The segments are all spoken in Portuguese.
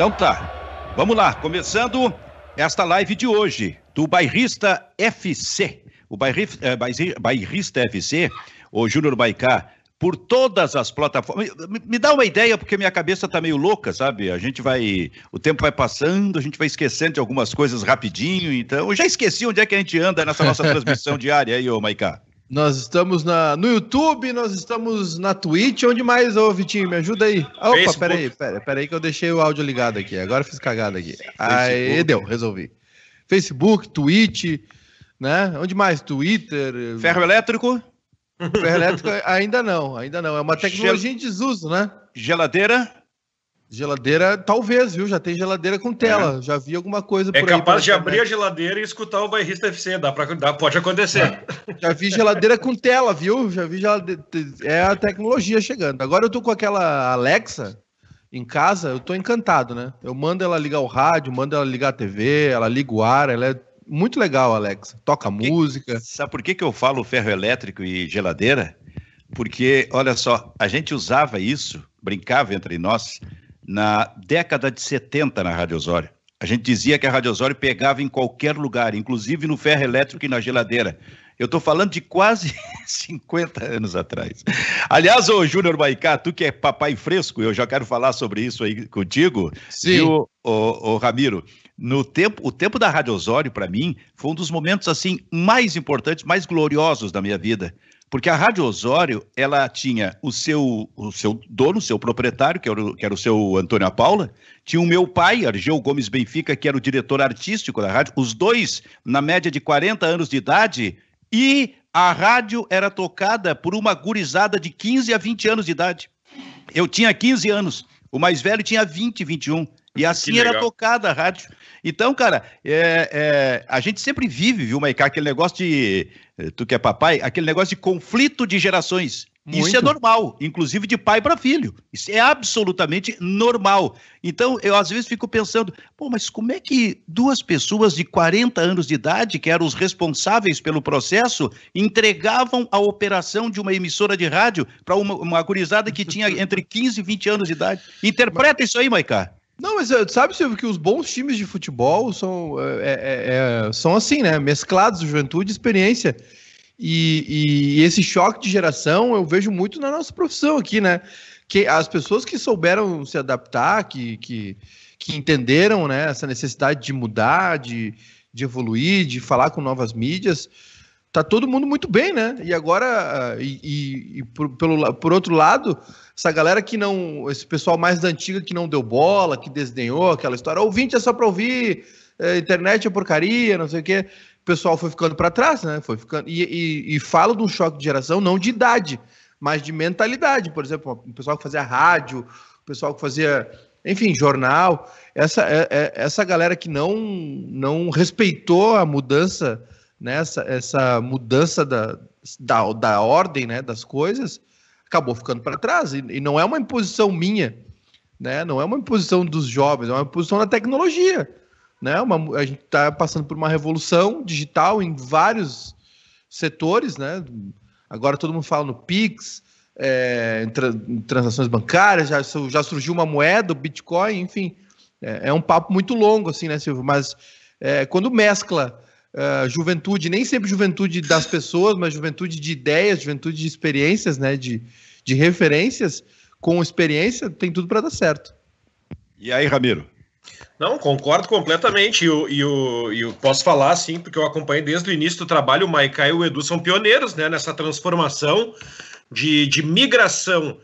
Então tá, vamos lá, começando esta live de hoje, do Bairrista FC. O Bairrista, é, Bairrista FC, o Júnior Baicá, por todas as plataformas. Me, me, dá uma ideia, porque minha cabeça tá meio louca, sabe? A gente vai. O tempo vai passando, a gente vai esquecendo de algumas coisas rapidinho, então. Eu já esqueci onde é que a gente anda nessa nossa transmissão diária aí, ô Maicá. Nós estamos na, no YouTube, nós estamos na Twitch. Onde mais, ô Vitinho? Me ajuda aí. Opa, Facebook. peraí, peraí, peraí que eu deixei o áudio ligado aqui. Agora fiz cagada aqui. Aí deu, resolvi. Facebook, Twitch, né? Onde mais? Twitter. Ferro elétrico? Ferro elétrico ainda não, ainda não. É uma tecnologia Gel... em desuso, né? Geladeira? Geladeira, talvez, viu? Já tem geladeira com tela. É. Já vi alguma coisa é por aí. É capaz de abrir a geladeira e escutar o bairrista FC. Dá pra, dá, pode acontecer. Já vi geladeira com tela, viu? Já vi geladeira. É a tecnologia chegando. Agora eu tô com aquela Alexa em casa, eu tô encantado, né? Eu mando ela ligar o rádio, mando ela ligar a TV, ela liga o ar, ela é muito legal, Alexa. Toca que, música. Sabe por que, que eu falo ferro elétrico e geladeira? Porque, olha só, a gente usava isso, brincava entre nós na década de 70 na Rádio Osório. A gente dizia que a Rádio Osório pegava em qualquer lugar, inclusive no ferro elétrico e na geladeira. Eu estou falando de quase 50 anos atrás. Aliás, ô Júnior Baicá, tu que é papai fresco, eu já quero falar sobre isso aí contigo. Sim. o ô, Ramiro, no tempo, o tempo da Rádio Osório, para mim, foi um dos momentos assim mais importantes, mais gloriosos da minha vida. Porque a Rádio Osório, ela tinha o seu, o seu dono, o seu proprietário, que era, o, que era o seu Antônio Paula, tinha o meu pai, Argeu Gomes Benfica, que era o diretor artístico da rádio, os dois na média de 40 anos de idade, e a rádio era tocada por uma gurizada de 15 a 20 anos de idade. Eu tinha 15 anos, o mais velho tinha 20, 21. E assim era tocada a rádio. Então, cara, é, é, a gente sempre vive, viu, Maicá, aquele negócio de. Tu que é papai, aquele negócio de conflito de gerações. Muito. Isso é normal, inclusive de pai para filho. Isso é absolutamente normal. Então, eu às vezes fico pensando, pô, mas como é que duas pessoas de 40 anos de idade, que eram os responsáveis pelo processo, entregavam a operação de uma emissora de rádio para uma, uma gurizada que tinha entre 15 e 20 anos de idade? Interpreta isso aí, Maicá. Não, mas eh, sabe, Silvio, que os bons times de futebol são, é, é, são assim, né? Mesclados, juventude e experiência. E, e, esse choque de geração eu vejo muito na nossa profissão aqui, né? Que as pessoas que souberam se adaptar, que, que, que entenderam né, essa necessidade de mudar, de, de evoluir, de falar com novas mídias, tá todo mundo muito bem, né? E agora, e, e, e por, pelo, por outro lado, essa galera que não. Esse pessoal mais da antiga que não deu bola, que desdenhou aquela história. Ouvinte é só para ouvir, é, internet é porcaria, não sei o quê. O pessoal foi ficando para trás, né? Foi ficando. E, e, e falo de um choque de geração, não de idade, mas de mentalidade. Por exemplo, o pessoal que fazia rádio, o pessoal que fazia, enfim, jornal. Essa, é, é, essa galera que não, não respeitou a mudança, né? essa, essa mudança da, da, da ordem né? das coisas acabou ficando para trás. E, e, não é uma imposição minha, né? Não é uma imposição dos jovens, é uma imposição da tecnologia, né? Uma, a gente está passando por uma revolução digital em vários setores, né? Agora todo mundo fala no Pix, é, em, tra em transações bancárias, já, já surgiu uma moeda, o Bitcoin, enfim. É, é um papo muito longo, assim, né, Silvio? Mas é, quando mescla uh, juventude, nem sempre juventude das pessoas, mas juventude de ideias, juventude de experiências, né, de, de referências, com experiência, tem tudo para dar certo. E aí, Ramiro? Não, concordo completamente. E eu, e, eu, e eu posso falar, sim, porque eu acompanhei desde o início do trabalho. O Maiká e o Edu são pioneiros né, nessa transformação de, de migração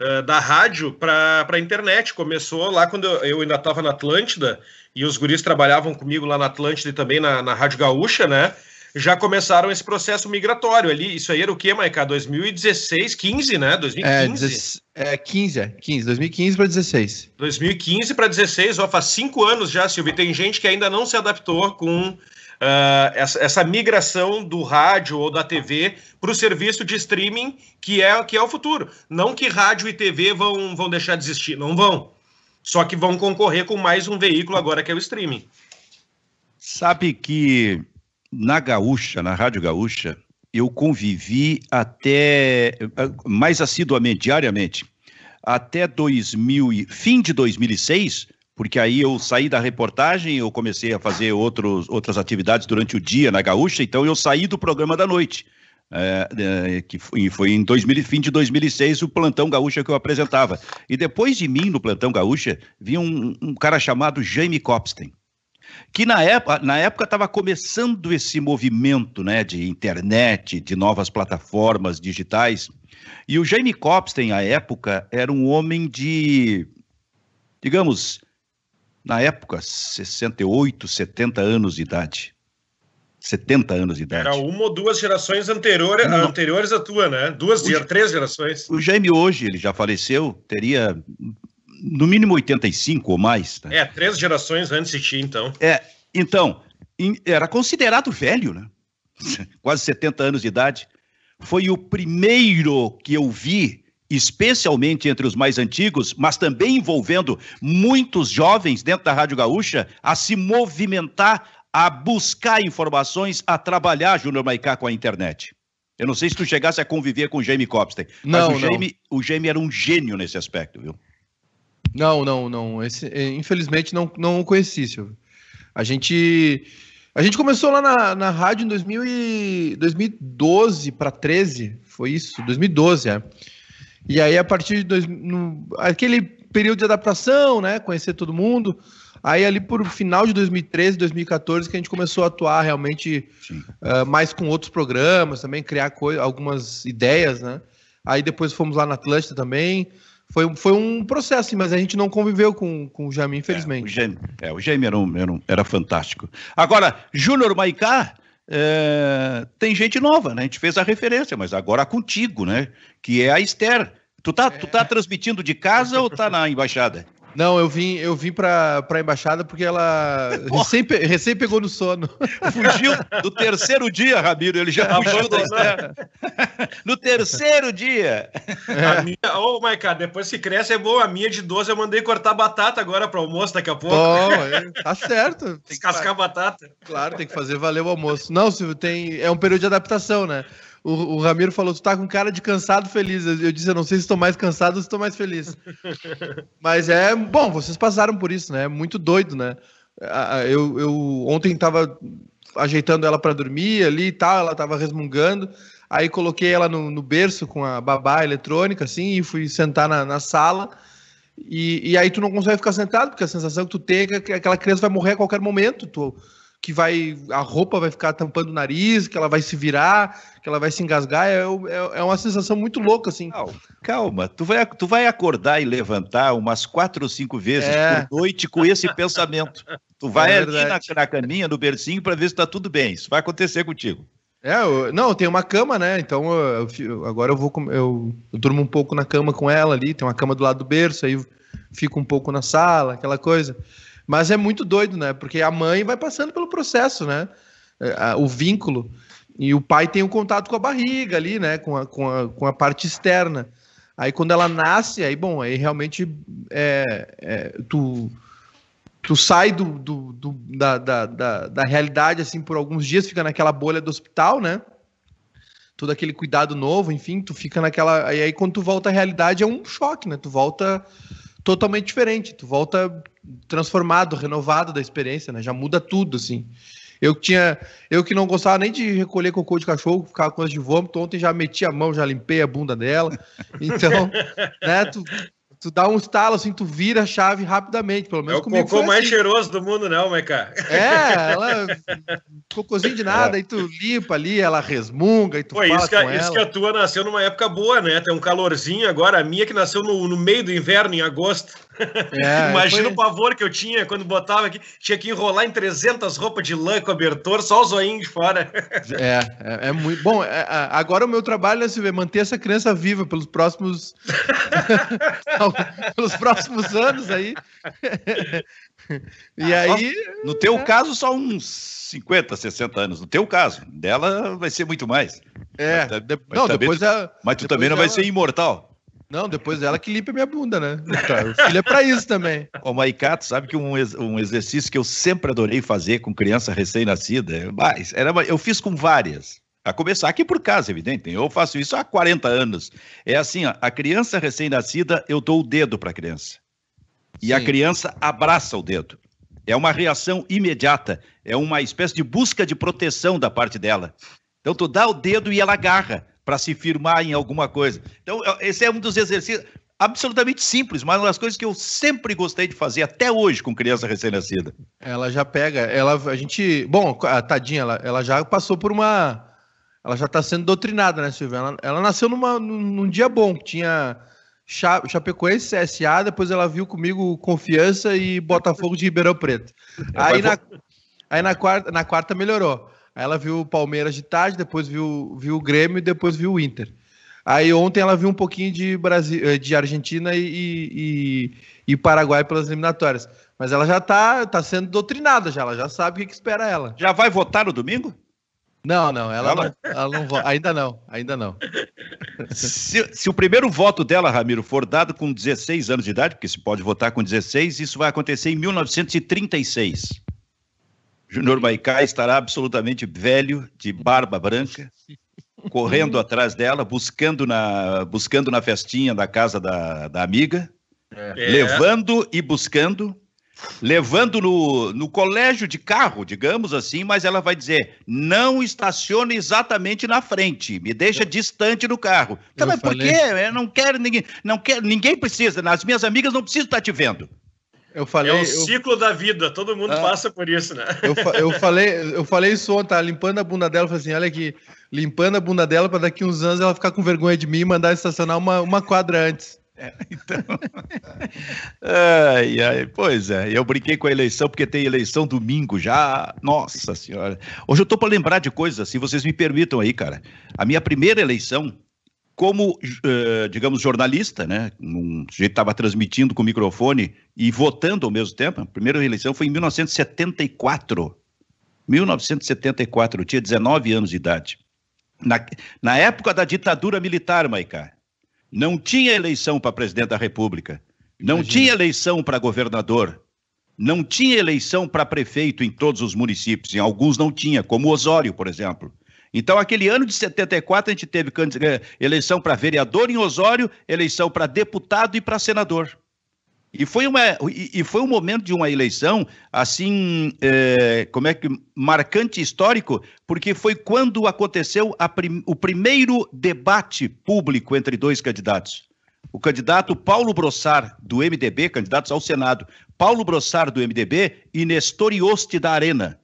uh, da rádio para a internet. Começou lá quando eu, eu ainda estava na Atlântida e os guris trabalhavam comigo lá na Atlântida e também na, na Rádio Gaúcha, né? Já começaram esse processo migratório ali. Isso aí era o quê, Maica? 2016, 15, né? 2015? É, é 15, é 15, 2015 para 16. 2015 para 16, ó, faz cinco anos já, Silvio. Tem gente que ainda não se adaptou com uh, essa, essa, migração do rádio ou da TV para o serviço de streaming, que é, que é o futuro. Não que rádio e TV vão, vão deixar de existir, não vão. Só que vão concorrer com mais um veículo agora, que é o streaming. Sabe que na Gaúcha, na Rádio Gaúcha, eu convivi até mais assiduamente, diariamente, até 2000, fim de 2006, porque aí eu saí da reportagem, eu comecei a fazer outros, outras atividades durante o dia na Gaúcha, então eu saí do programa da noite. É, é, que foi, foi em 2000, fim de 2006 o Plantão Gaúcha que eu apresentava. E depois de mim, no Plantão Gaúcha, vinha um, um cara chamado Jaime Copstein, que na época na época estava começando esse movimento né, de internet, de novas plataformas digitais. E o Jaime Copstein, à época, era um homem de, digamos, na época, 68, 70 anos de idade. 70 anos de idade. Era uma ou duas gerações anteriores, anteriores à tua, né? Duas, o, três gerações. O Jaime hoje, ele já faleceu, teria no mínimo 85 ou mais. Né? É, três gerações antes de ti, então. É, então, era considerado velho, né? Quase 70 anos de idade. Foi o primeiro que eu vi, especialmente entre os mais antigos, mas também envolvendo muitos jovens dentro da Rádio Gaúcha, a se movimentar a buscar informações, a trabalhar, Júnior Maicá, com a internet. Eu não sei se tu chegasse a conviver com o Jamie Copstein, mas não, o, Jamie, o Jamie era um gênio nesse aspecto, viu? Não, não, não. Esse, eh, infelizmente não, não o conheci, Silvio. A gente, a gente começou lá na, na rádio em 2000 e, 2012 para 13, foi isso? 2012, é. E aí, a partir de dois, no, aquele período de adaptação, né? Conhecer todo mundo. Aí ali por final de 2013, 2014 que a gente começou a atuar realmente uh, mais com outros programas, também criar algumas ideias, né? Aí depois fomos lá na Atlântida também. Foi, foi um processo, mas a gente não conviveu com, com o Jamie, infelizmente. É, o Jamie, é, o era, um, era, um, era fantástico. Agora, Júnior Maicá, é, tem gente nova, né? A gente fez a referência, mas agora contigo, né? Que é a Esther. Tu tá, é. tu tá transmitindo de casa ou tá na embaixada? Não, eu vim, eu vim pra, pra embaixada porque ela recém, recém pegou no sono. Fugiu do terceiro dia, Ramiro. Ele já fugiu da Esther. No terceiro dia. É. A minha, ô, oh, Maica, depois que cresce é bom. A minha de 12 eu mandei cortar batata agora para almoço daqui a pouco. Oh, é, tá certo. Descascar batata. Claro, tem que fazer valer o almoço. Não, Silvio, tem, é um período de adaptação, né? O, o Ramiro falou: tu tá com cara de cansado feliz. Eu, disse: eu não sei se estou mais cansado ou se estou mais feliz. Mas é bom, vocês passaram por isso, né? É muito doido, né? Eu, eu ontem tava ajeitando ela para dormir ali e tal, ela tava resmungando. Aí coloquei ela no, no, berço com a babá eletrônica, assim, e fui sentar na, na sala. E, e, aí tu não consegue ficar sentado, porque a sensação que tu tem é que aquela criança vai morrer a qualquer momento. Tu, que vai a roupa vai ficar tampando o nariz, que ela vai se virar, que ela vai se engasgar, é, é, é uma sensação muito louca, assim. Calma, calma, tu vai, tu vai acordar e levantar umas quatro ou cinco vezes é. por noite com esse pensamento. Tu vai é ali na, na caminha, no bercinho, para ver se tá tudo bem. Isso vai acontecer contigo. É, eu, não, tem uma cama, né? Então eu, eu, agora eu vou eu, eu durmo um pouco na cama com ela ali, tem uma cama do lado do berço, aí fico um pouco na sala, aquela coisa. Mas é muito doido, né? Porque a mãe vai passando pelo processo, né? É, o vínculo. E o pai tem um contato com a barriga ali, né? Com a, com a, com a parte externa. Aí quando ela nasce, aí, bom, aí realmente é, é, tu, tu sai do, do, do da, da, da, da, realidade, assim, por alguns dias, fica naquela bolha do hospital, né? Todo aquele cuidado novo, enfim, tu fica naquela. E aí quando tu volta à realidade é um choque, né? Tu volta totalmente diferente. Tu volta transformado, renovado da experiência, né? Já muda tudo, assim. Eu tinha, eu que não gostava nem de recolher cocô de cachorro, ficava com coisa de vômito, ontem já meti a mão, já limpei a bunda dela. Então, né, tu, tu dá um estalo assim, tu vira a chave rapidamente, pelo menos é o cocô mais assim. cheiroso do mundo, não, Maica? É, ela cocôzinho de nada, é. aí tu limpa ali, ela resmunga e tu Pô, isso que, com isso que a tua nasceu numa época boa, né? Tem um calorzinho agora, a minha que nasceu no, no meio do inverno, em agosto. É, Imagina foi... o pavor que eu tinha quando botava aqui, tinha que enrolar em 300 roupas de lã, cobertor, só o zoinho de fora. É, é, é muito bom. É, agora o meu trabalho é manter essa criança viva pelos próximos pelos próximos anos aí. e aí. No teu é... caso, só uns 50, 60 anos. No teu caso, dela vai ser muito mais. É. Mas, mas não, depois tu... ela... Mas tu também não ela... vai ser imortal. Não, depois dela que limpa minha bunda, né? Então, o filho é pra isso também. Ô, Maicato, sabe que um, um exercício que eu sempre adorei fazer com criança recém-nascida, mas era, eu fiz com várias. A começar aqui por casa, evidente. Eu faço isso há 40 anos. É assim, ó, a criança recém-nascida, eu dou o dedo para a criança. E Sim. a criança abraça o dedo. É uma reação imediata, é uma espécie de busca de proteção da parte dela. Então tu dá o dedo e ela agarra para se firmar em alguma coisa. Então esse é um dos exercícios absolutamente simples, mas uma das coisas que eu sempre gostei de fazer até hoje com criança recém-nascida. Ela já pega, ela a gente, bom, a tadinha, ela, ela já passou por uma ela já está sendo doutrinada, né, Silvia? Ela, ela nasceu numa, num, num dia bom, que tinha Chapecoense, CSA, depois ela viu comigo Confiança e Botafogo de Ribeirão Preto. Aí na, aí na, quarta, na quarta melhorou. Aí ela viu o Palmeiras de tarde, depois viu, viu o Grêmio e depois viu o Inter. Aí ontem ela viu um pouquinho de, Brasil, eh, de Argentina e, e, e Paraguai pelas eliminatórias. Mas ela já está tá sendo doutrinada, já, ela já sabe o que, que espera ela. Já vai votar no domingo? Não, não, ela, ela... não, ela não vota. Ainda não, ainda não. Se, se, o primeiro voto dela, Ramiro, for dado com 16 anos de idade, porque se pode votar com 16, isso vai acontecer em 1936. Júnior Maicá estará absolutamente velho, de barba branca, correndo atrás dela, buscando na, buscando na festinha da casa da, da amiga, é. levando e buscando levando no, no colégio de carro, digamos assim, mas ela vai dizer: não estacione exatamente na frente, me deixa distante do carro. Então, mas por quê? Eu não quero ninguém, não quero, ninguém precisa, as minhas amigas não precisam estar te vendo. Eu falei, é o ciclo da vida, todo mundo ah, passa por isso, né? Eu, eu, falei, eu falei isso ontem, tá? limpando a bunda dela, falei assim: olha aqui, limpando a bunda dela para daqui uns anos ela ficar com vergonha de mim e mandar estacionar uma, uma quadra antes. É, então. ai, ai, pois é, eu brinquei com a eleição porque tem eleição domingo já. Nossa Senhora. Hoje eu tô para lembrar de coisas assim, vocês me permitam aí, cara. A minha primeira eleição, como, uh, digamos, jornalista, né? Um sujeito estava transmitindo com o microfone e votando ao mesmo tempo. A primeira eleição foi em 1974. 1974, eu tinha 19 anos de idade. Na, na época da ditadura militar, Maicá. Não tinha eleição para presidente da República. Não Imagina. tinha eleição para governador. Não tinha eleição para prefeito em todos os municípios. Em alguns não tinha, como Osório, por exemplo. Então, aquele ano de 74, a gente teve eh, eleição para vereador em Osório, eleição para deputado e para senador. E foi, uma, e foi um momento de uma eleição, assim, é, como é que, marcante histórico, porque foi quando aconteceu prim, o primeiro debate público entre dois candidatos. O candidato Paulo Brossar, do MDB, candidatos ao Senado, Paulo Brossar, do MDB, e Nestor Ioste, da Arena.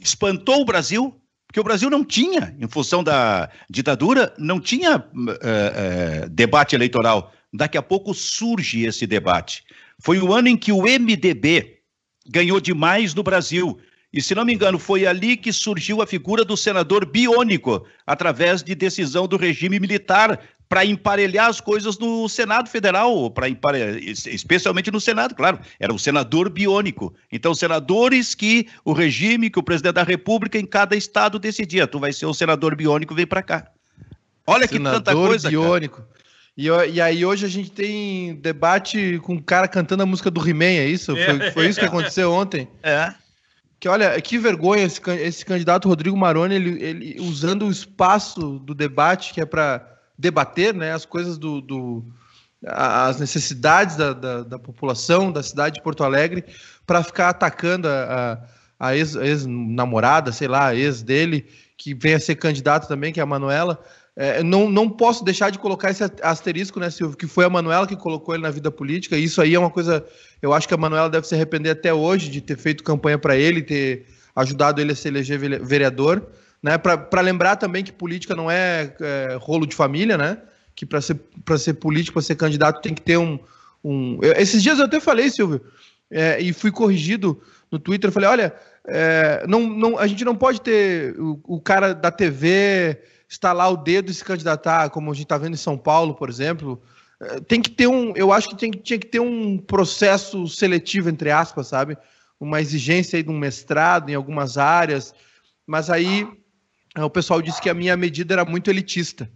Espantou o Brasil, porque o Brasil não tinha, em função da ditadura, não tinha é, é, debate eleitoral daqui a pouco surge esse debate. Foi o ano em que o MDB ganhou demais no Brasil. E, se não me engano, foi ali que surgiu a figura do senador biônico, através de decisão do regime militar, para emparelhar as coisas no Senado Federal, para especialmente no Senado, claro, era o senador biônico. Então, senadores que o regime, que o presidente da República em cada estado decidia, tu vai ser o senador biônico, vem para cá. Olha senador que tanta coisa. Biônico. Cara. E, e, aí hoje a gente tem debate com o cara cantando a música do He-Man, é isso? Foi, foi, isso que aconteceu ontem? É. Que olha, que vergonha esse, esse candidato Rodrigo Maroni, ele, ele usando o espaço do debate, que é para debater né, as coisas do, do as necessidades da, da, da, população da cidade de Porto Alegre, para ficar atacando a, a, a ex-namorada, ex sei lá, a ex dele, que vem a ser candidato também, que é a Manuela. É, não, não posso deixar de colocar esse asterisco, né, Silvio? Que foi a Manuela que colocou ele na vida política. E isso aí é uma coisa. Eu acho que a Manuela deve se arrepender até hoje de ter feito campanha para ele, ter ajudado ele a se eleger vereador. Né? Para lembrar também que política não é, é rolo de família, né? Que para ser, ser político, para ser candidato, tem que ter um. um... esses dias eu até falei, Silvio, é, e fui corrigido no Twitter. Eu falei: olha, é, não, não, a gente não pode ter o, o cara da TV estalar o dedo e se candidatar, como a gente está vendo em São Paulo, por exemplo, eh, tem que ter um. Eu acho que tem, tinha que ter um processo seletivo, entre aspas, sabe? Uma exigência aí de um mestrado em algumas áreas. Mas aí o pessoal disse que a minha medida era muito elitista,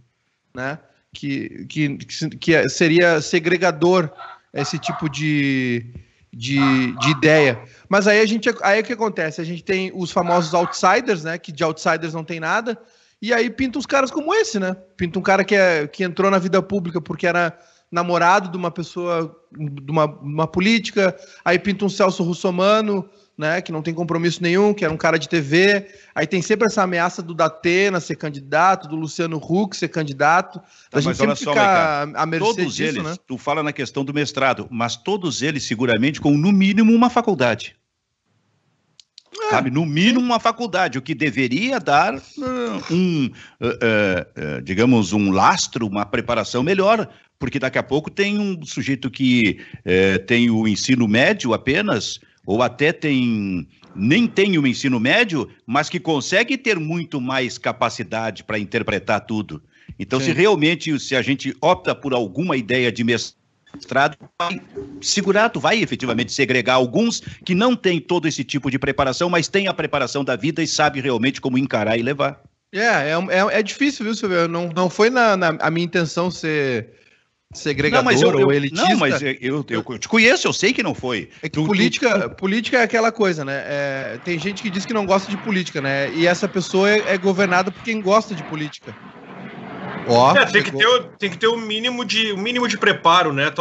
né? Que, que, que seria segregador esse tipo de, de, de ideia. Mas aí a gente aí o que acontece? A gente tem os famosos outsiders, né? Que de outsiders não tem nada. E aí pinta uns caras como esse, né? Pinta um cara que, é, que entrou na vida pública porque era namorado de uma pessoa, de uma, uma política, aí pinta um Celso Russomano, né, que não tem compromisso nenhum, que era um cara de TV. Aí tem sempre essa ameaça do Datena ser candidato, do Luciano Huck ser candidato. Tá, a gente sempre só, fica a mercê todos disso, eles, né? Tu fala na questão do mestrado, mas todos eles seguramente com no mínimo uma faculdade. É. Sabe, no mínimo uma faculdade, o que deveria dar uh, um, uh, uh, digamos, um lastro, uma preparação melhor, porque daqui a pouco tem um sujeito que eh, tem o ensino médio apenas, ou até tem nem tem o ensino médio, mas que consegue ter muito mais capacidade para interpretar tudo. Então, Sim. se realmente se a gente opta por alguma ideia de mestrado, vai segurar, tu vai efetivamente segregar alguns que não têm todo esse tipo de preparação, mas têm a preparação da vida e sabe realmente como encarar e levar. É, é, é, é difícil, viu, Silvio? Não, não foi na, na a minha intenção ser segregador não, mas eu, eu, ou elitista. Não, mas eu, eu, eu, te conheço, eu sei que não foi. É que tu, política, tu... política é aquela coisa, né? É, tem gente que diz que não gosta de política, né? E essa pessoa é, é governada por quem gosta de política. Ó, é, tem, que ter, tem que ter o um mínimo de, um mínimo de preparo, né?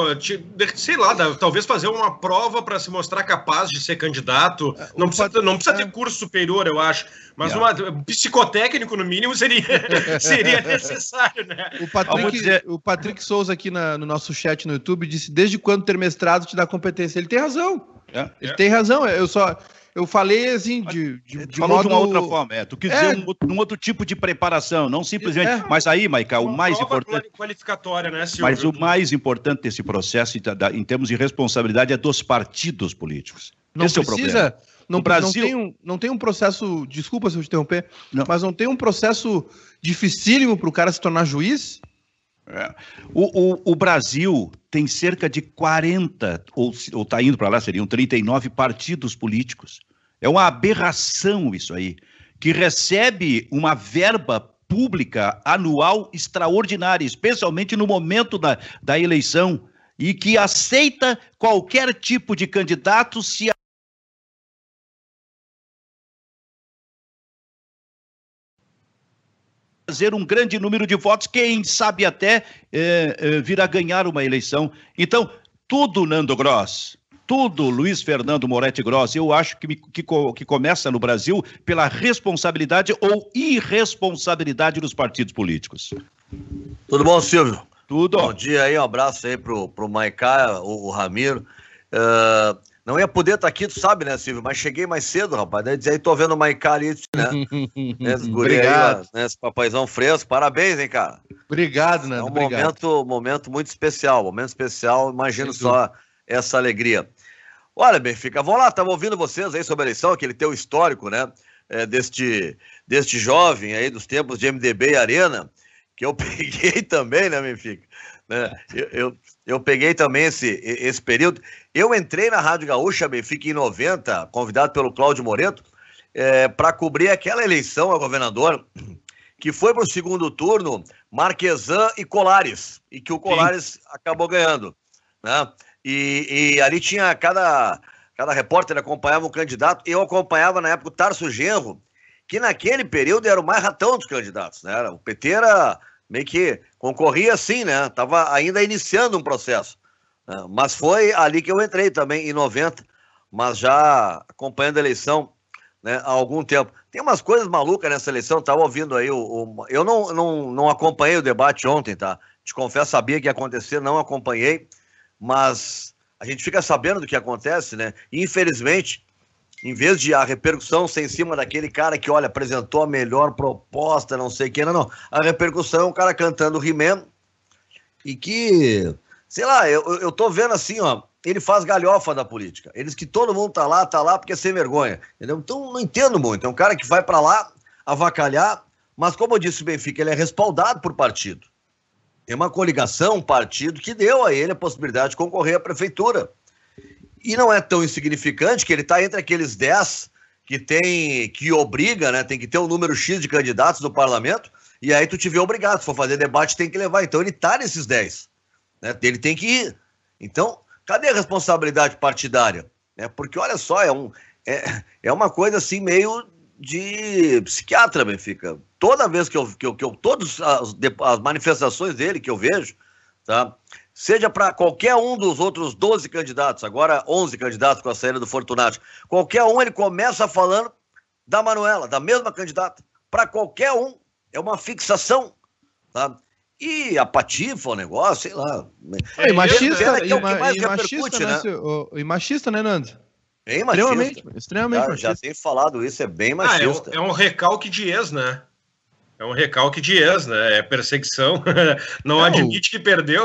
Sei lá, talvez fazer uma prova para se mostrar capaz de ser candidato. É, não precisa, não precisa ter é. curso superior, eu acho. Mas yeah. uma, psicotécnico, no mínimo, seria, seria necessário, né? O Patrick, dizer... o Patrick Souza aqui na, no nosso chat no YouTube disse: desde quando ter mestrado te dá competência? Ele tem razão. É. Ele tem razão. Eu só. Eu falei assim de, de, de falou modo... de uma outra forma, é. Tu quis é. dizer um, um, outro tipo de preparação, não simplesmente. É. Mas aí, Maica, o mais importante. qualificatória, né, Silvio? Mas o mais importante desse processo, em termos de responsabilidade, é dos partidos políticos. Não Esse precisa. É o problema. Não, Brasil... não, tem um, não tem um processo. Desculpa se eu te interromper, não. mas não tem um processo dificílimo para o cara se tornar juiz? É. O, o, o, Brasil tem cerca de 40, ou está indo para lá, seriam 39 partidos políticos. É uma aberração isso aí, que recebe uma verba pública anual extraordinária, especialmente no momento da, da eleição, e que aceita qualquer tipo de candidato se fazer um grande número de votos, quem sabe até é, é, vir a ganhar uma eleição. Então, tudo Nando Gross, tudo Luiz Fernando Moretti Gross, eu acho que, que, que começa no Brasil pela responsabilidade ou irresponsabilidade dos partidos políticos. Tudo bom, Silvio? Tudo. Bom dia aí, um abraço aí pro, pro Maicá, o, o Ramiro. Uh, não ia poder estar tá aqui, tu sabe, né, Silvio? Mas cheguei mais cedo, rapaz. Daí aí tô vendo o Maicá ali, né? Obrigado. Aí, né, esse papaizão fresco. Parabéns, hein, cara? Obrigado, né? É um obrigado. momento, momento muito especial. Momento especial, imagino só essa alegria. Olha, Benfica, vamos lá, estava ouvindo vocês aí sobre a eleição, aquele teu histórico, né? É, deste, deste jovem aí dos tempos de MDB e Arena, que eu peguei também, né, Benfica? Né? Eu, eu, eu, peguei também esse, esse período. Eu entrei na Rádio Gaúcha, Benfica, em 90, convidado pelo Cláudio Moreto, é, para cobrir aquela eleição a governador, que foi para o segundo turno Marquesan e Colares, e que o Colares Sim. acabou ganhando. Né? E, e, ali tinha cada, cada repórter acompanhava um candidato. Eu acompanhava na época o Tarso Genro, que naquele período era o mais ratão dos candidatos. Né? O PT era meio que concorria assim, né? Tava ainda iniciando um processo. Né? Mas foi ali que eu entrei também, em 90, mas já acompanhando a eleição né, há algum tempo. Tem umas coisas malucas nessa eleição, tava ouvindo aí, o, o, eu não, não, não acompanhei o debate ontem, tá? Te confesso, sabia que ia acontecer, não acompanhei, mas a gente fica sabendo do que acontece, né? E, infelizmente, em vez de a repercussão ser em cima daquele cara que, olha, apresentou a melhor proposta, não sei que, não, não. A repercussão é um cara cantando He-Man e que, sei lá, eu, eu tô vendo assim, ó, ele faz galhofa da política. Eles que todo mundo tá lá, tá lá porque é sem vergonha, entendeu? Então não entendo muito. É um cara que vai para lá avacalhar, mas como eu disse o Benfica, ele é respaldado por partido. Tem uma coligação, um partido que deu a ele a possibilidade de concorrer à prefeitura. E não é tão insignificante que ele está entre aqueles 10 que tem que obriga, né? Tem que ter um número X de candidatos no parlamento, e aí tu te vê obrigado. Se for fazer debate, tem que levar. Então ele está nesses 10. Né? Ele tem que ir. Então, cadê a responsabilidade partidária? É, porque, olha só, é, um, é, é uma coisa assim meio de psiquiatra, Benfica. Toda vez que eu, que eu, que eu todas as, as manifestações dele que eu vejo, tá? Seja para qualquer um dos outros 12 candidatos, agora 11 candidatos com a saída do Fortunato, qualquer um ele começa falando da Manuela, da mesma candidata. Para qualquer um, é uma fixação, tá? E a patifa, o negócio, sei lá. É, e machista, é, ma e machista, né? né? O, e machista, né, Nando? Bem machista. Extremamente, extremamente já, machista. Já tem falado isso, é bem machista. Ah, é, um, é um recalque de ex, né? É um recalque de ex, né? É perseguição. Não é, admite que perdeu.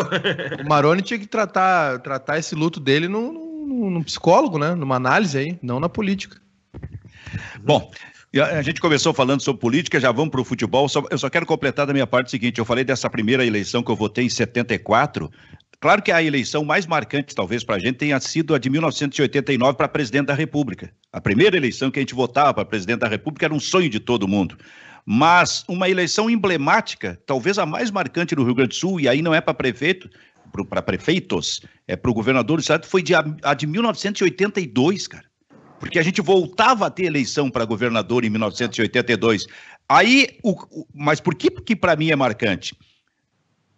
o Maroni tinha que tratar, tratar esse luto dele num, num, num psicólogo, né? Numa análise aí, não na política. Bom, a gente começou falando sobre política, já vamos para o futebol. eu só quero completar da minha parte o seguinte: eu falei dessa primeira eleição que eu votei em 74. Claro que a eleição mais marcante, talvez, para a gente tenha sido a de 1989 para presidente da República. A primeira eleição que a gente votava para presidente da República era um sonho de todo mundo. Mas uma eleição emblemática, talvez a mais marcante do Rio Grande do Sul, e aí não é para prefeito, para prefeitos, é para o governador do estado, foi de, a de 1982, cara porque a gente voltava a ter eleição para governador em 1982. Aí, o, o, mas por que, que para mim é marcante?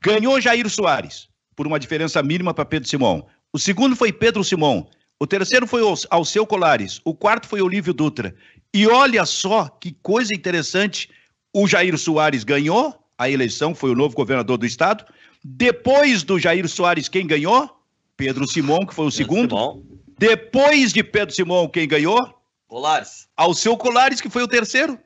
Ganhou Jair Soares, por uma diferença mínima para Pedro Simão. O segundo foi Pedro Simão. O terceiro foi Alceu Colares. O quarto foi Olívio Dutra. E olha só que coisa interessante: o Jair Soares ganhou a eleição, foi o novo governador do estado. Depois do Jair Soares, quem ganhou? Pedro Simão, que foi o Pedro segundo. Simão. Depois de Pedro Simão, quem ganhou? Colares. Alceu Colares, que foi o terceiro.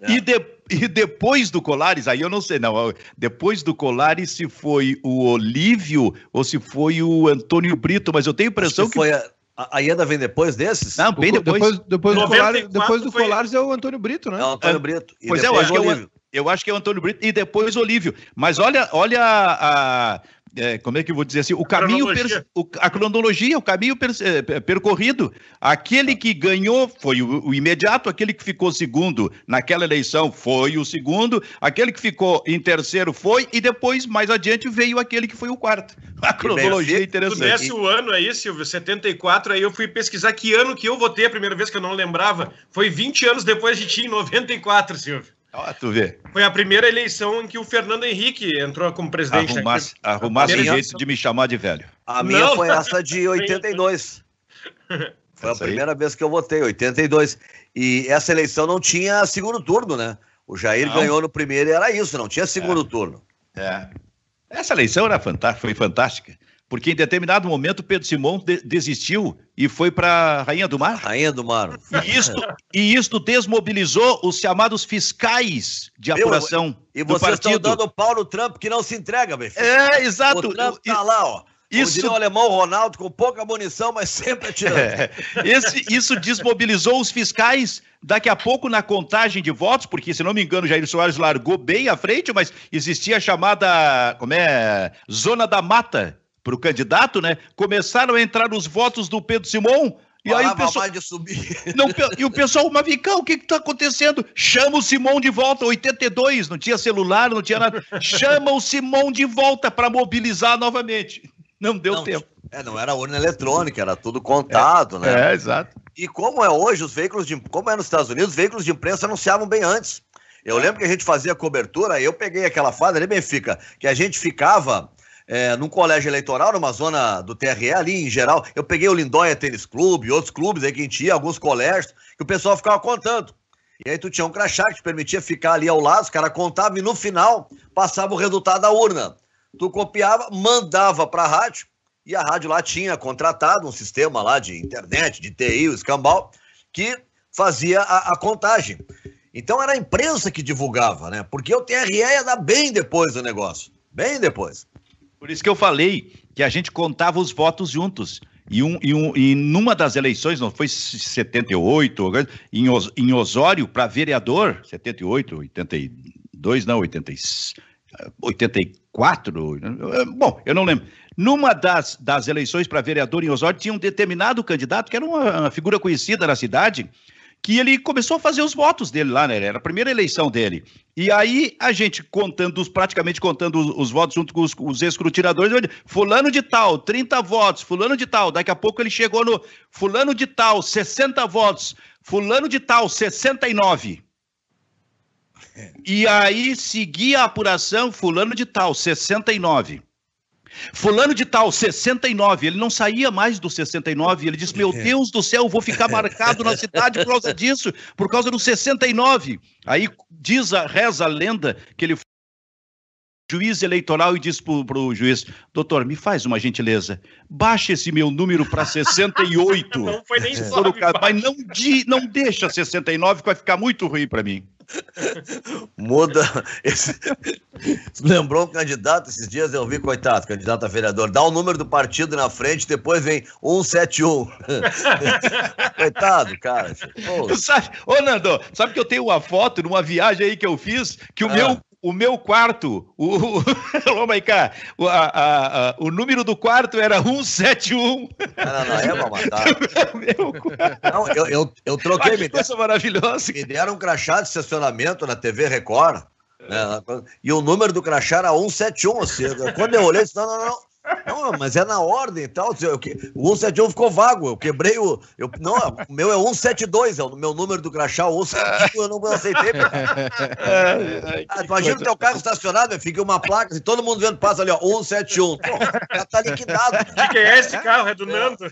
É. E, de, e depois do Colares, aí eu não sei, não. Depois do Colares, se foi o Olívio ou se foi o Antônio Brito, mas eu tenho a impressão que, que. Foi a, a Ieda vem depois desses? Não, bem depois. Depois, depois do, Colares, depois do Colares é o Antônio Brito, né? É o Antônio Brito. E pois é, eu acho, que é o, eu acho que é o Antônio Brito e depois o Olívio. Mas olha, olha a, é, como é que eu vou dizer assim, o caminho, cronologia. o, a cronologia, o caminho per, é, percorrido. Aquele que ganhou foi o, o, imediato, aquele que ficou segundo naquela eleição foi o segundo, aquele que ficou em terceiro foi, e depois, mais adiante, veio aquele que foi o quarto. A cronologia é interessante. Tu desce o ano aí, Silvio, 74, aí eu fui pesquisar que ano que eu votei a primeira vez que eu não lembrava. Foi 20 anos depois de ti, em 94, Silvio. Ó, tu vê. Foi a primeira eleição em que o Fernando Henrique entrou como presidente. Arrumasse, né? arrumasse um jeito de me chamar de velho. A minha Não. foi essa de 82. Foi a primeira vez que eu votei, 82. E essa eleição não tinha segundo turno, né? O Jair não. ganhou no primeiro e era isso, não tinha segundo é. turno. É. Essa eleição era fantástica, foi fantástica porque em determinado momento Pedro Simão de desistiu e foi para Rainha do Mar. Rainha do Mar. E isto, e isto desmobilizou os chamados fiscais de apuração Eu, e do vocês estão dando pau no Trump que não se entrega, meu filho. É, exato. O Trump tá lá, ó. Isso... o alemão Ronaldo com pouca munição, mas sempre atirando. É. Esse, isso desmobilizou os fiscais. Daqui a pouco, na contagem de votos, porque, se não me engano, Jair Soares largou bem à frente, mas existia a chamada, como é, zona da mata, para o candidato, né? Começaram a entrar os votos do Pedro Simão. E aí o pessoal. de subir. Não, e o pessoal, mas vem cá, o que está acontecendo? Chama o Simão de volta, 82, não tinha celular, não tinha nada. Chama o Simão de volta para mobilizar novamente. Não deu não, tempo. É, não era urna eletrônica, era tudo contado, é, né? É, exato. E como é hoje, os veículos de. Como é nos Estados Unidos, os veículos de imprensa anunciavam bem antes. Eu lembro que a gente fazia cobertura, eu peguei aquela fase ali, Benfica, que a gente ficava é, num colégio eleitoral, numa zona do TRE, ali em geral. Eu peguei o Lindóia Tênis Clube, outros clubes aí que a gente ia, alguns colégios, que o pessoal ficava contando. E aí tu tinha um crachá que te permitia ficar ali ao lado, os caras contavam e no final passava o resultado da urna. Tu copiava, mandava para a rádio, e a rádio lá tinha contratado um sistema lá de internet, de TI, o escambau, que fazia a, a contagem. Então era a imprensa que divulgava, né? Porque o TRE ia dar bem depois do negócio. Bem depois. Por isso que eu falei que a gente contava os votos juntos. E, um, e, um, e numa das eleições, não foi 78, em, Os, em Osório, para vereador, 78, 82, não, 80, 84, bom, eu não lembro. Numa das, das eleições para vereador em Osório, tinha um determinado candidato, que era uma, uma figura conhecida na cidade, que ele começou a fazer os votos dele lá, né? Era a primeira eleição dele. E aí a gente contando, praticamente contando os, os votos junto com os, os escrutinadores, fulano de tal, 30 votos, fulano de tal. Daqui a pouco ele chegou no fulano de tal, 60 votos, fulano de tal, 69. E aí seguia a apuração, fulano de tal, 69. Fulano de tal, 69. Ele não saía mais do 69. Ele disse: Meu Deus do céu, eu vou ficar marcado na cidade por causa disso, por causa do 69. Aí diz a reza a lenda que ele juiz eleitoral e disse para o juiz: Doutor, me faz uma gentileza, baixa esse meu número para 68. não foi nem só. Mas não, não deixa 69, que vai ficar muito ruim para mim. Muda. Esse... Lembrou um candidato esses dias, eu vi, coitado, candidato a vereador. Dá o número do partido na frente, depois vem 171. coitado, cara. Pô. Sabe, ô, Nando, sabe que eu tenho uma foto numa viagem aí que eu fiz que o ah. meu o meu quarto, o, o, o, a, a, a, o número do quarto era 171. Não, não, não, é pra matar. não, eu, eu, eu troquei. Que coisa maravilhosa. Me deram um crachá de estacionamento na TV Record. Né, e o número do crachá era 171. Assim, quando eu olhei, disse, não, não, não. Não, mas é na ordem e tal. O 171 ficou vago. Eu quebrei o. Eu, não, o meu é 172, é o meu número do crachá. O 171 eu não aceitei. É, ah, imagina o teu carro estacionado, fica uma placa, e todo mundo vendo, passa ali, ó, 171. Pô, já tá liquidado. De quem é esse carro? É do Nando.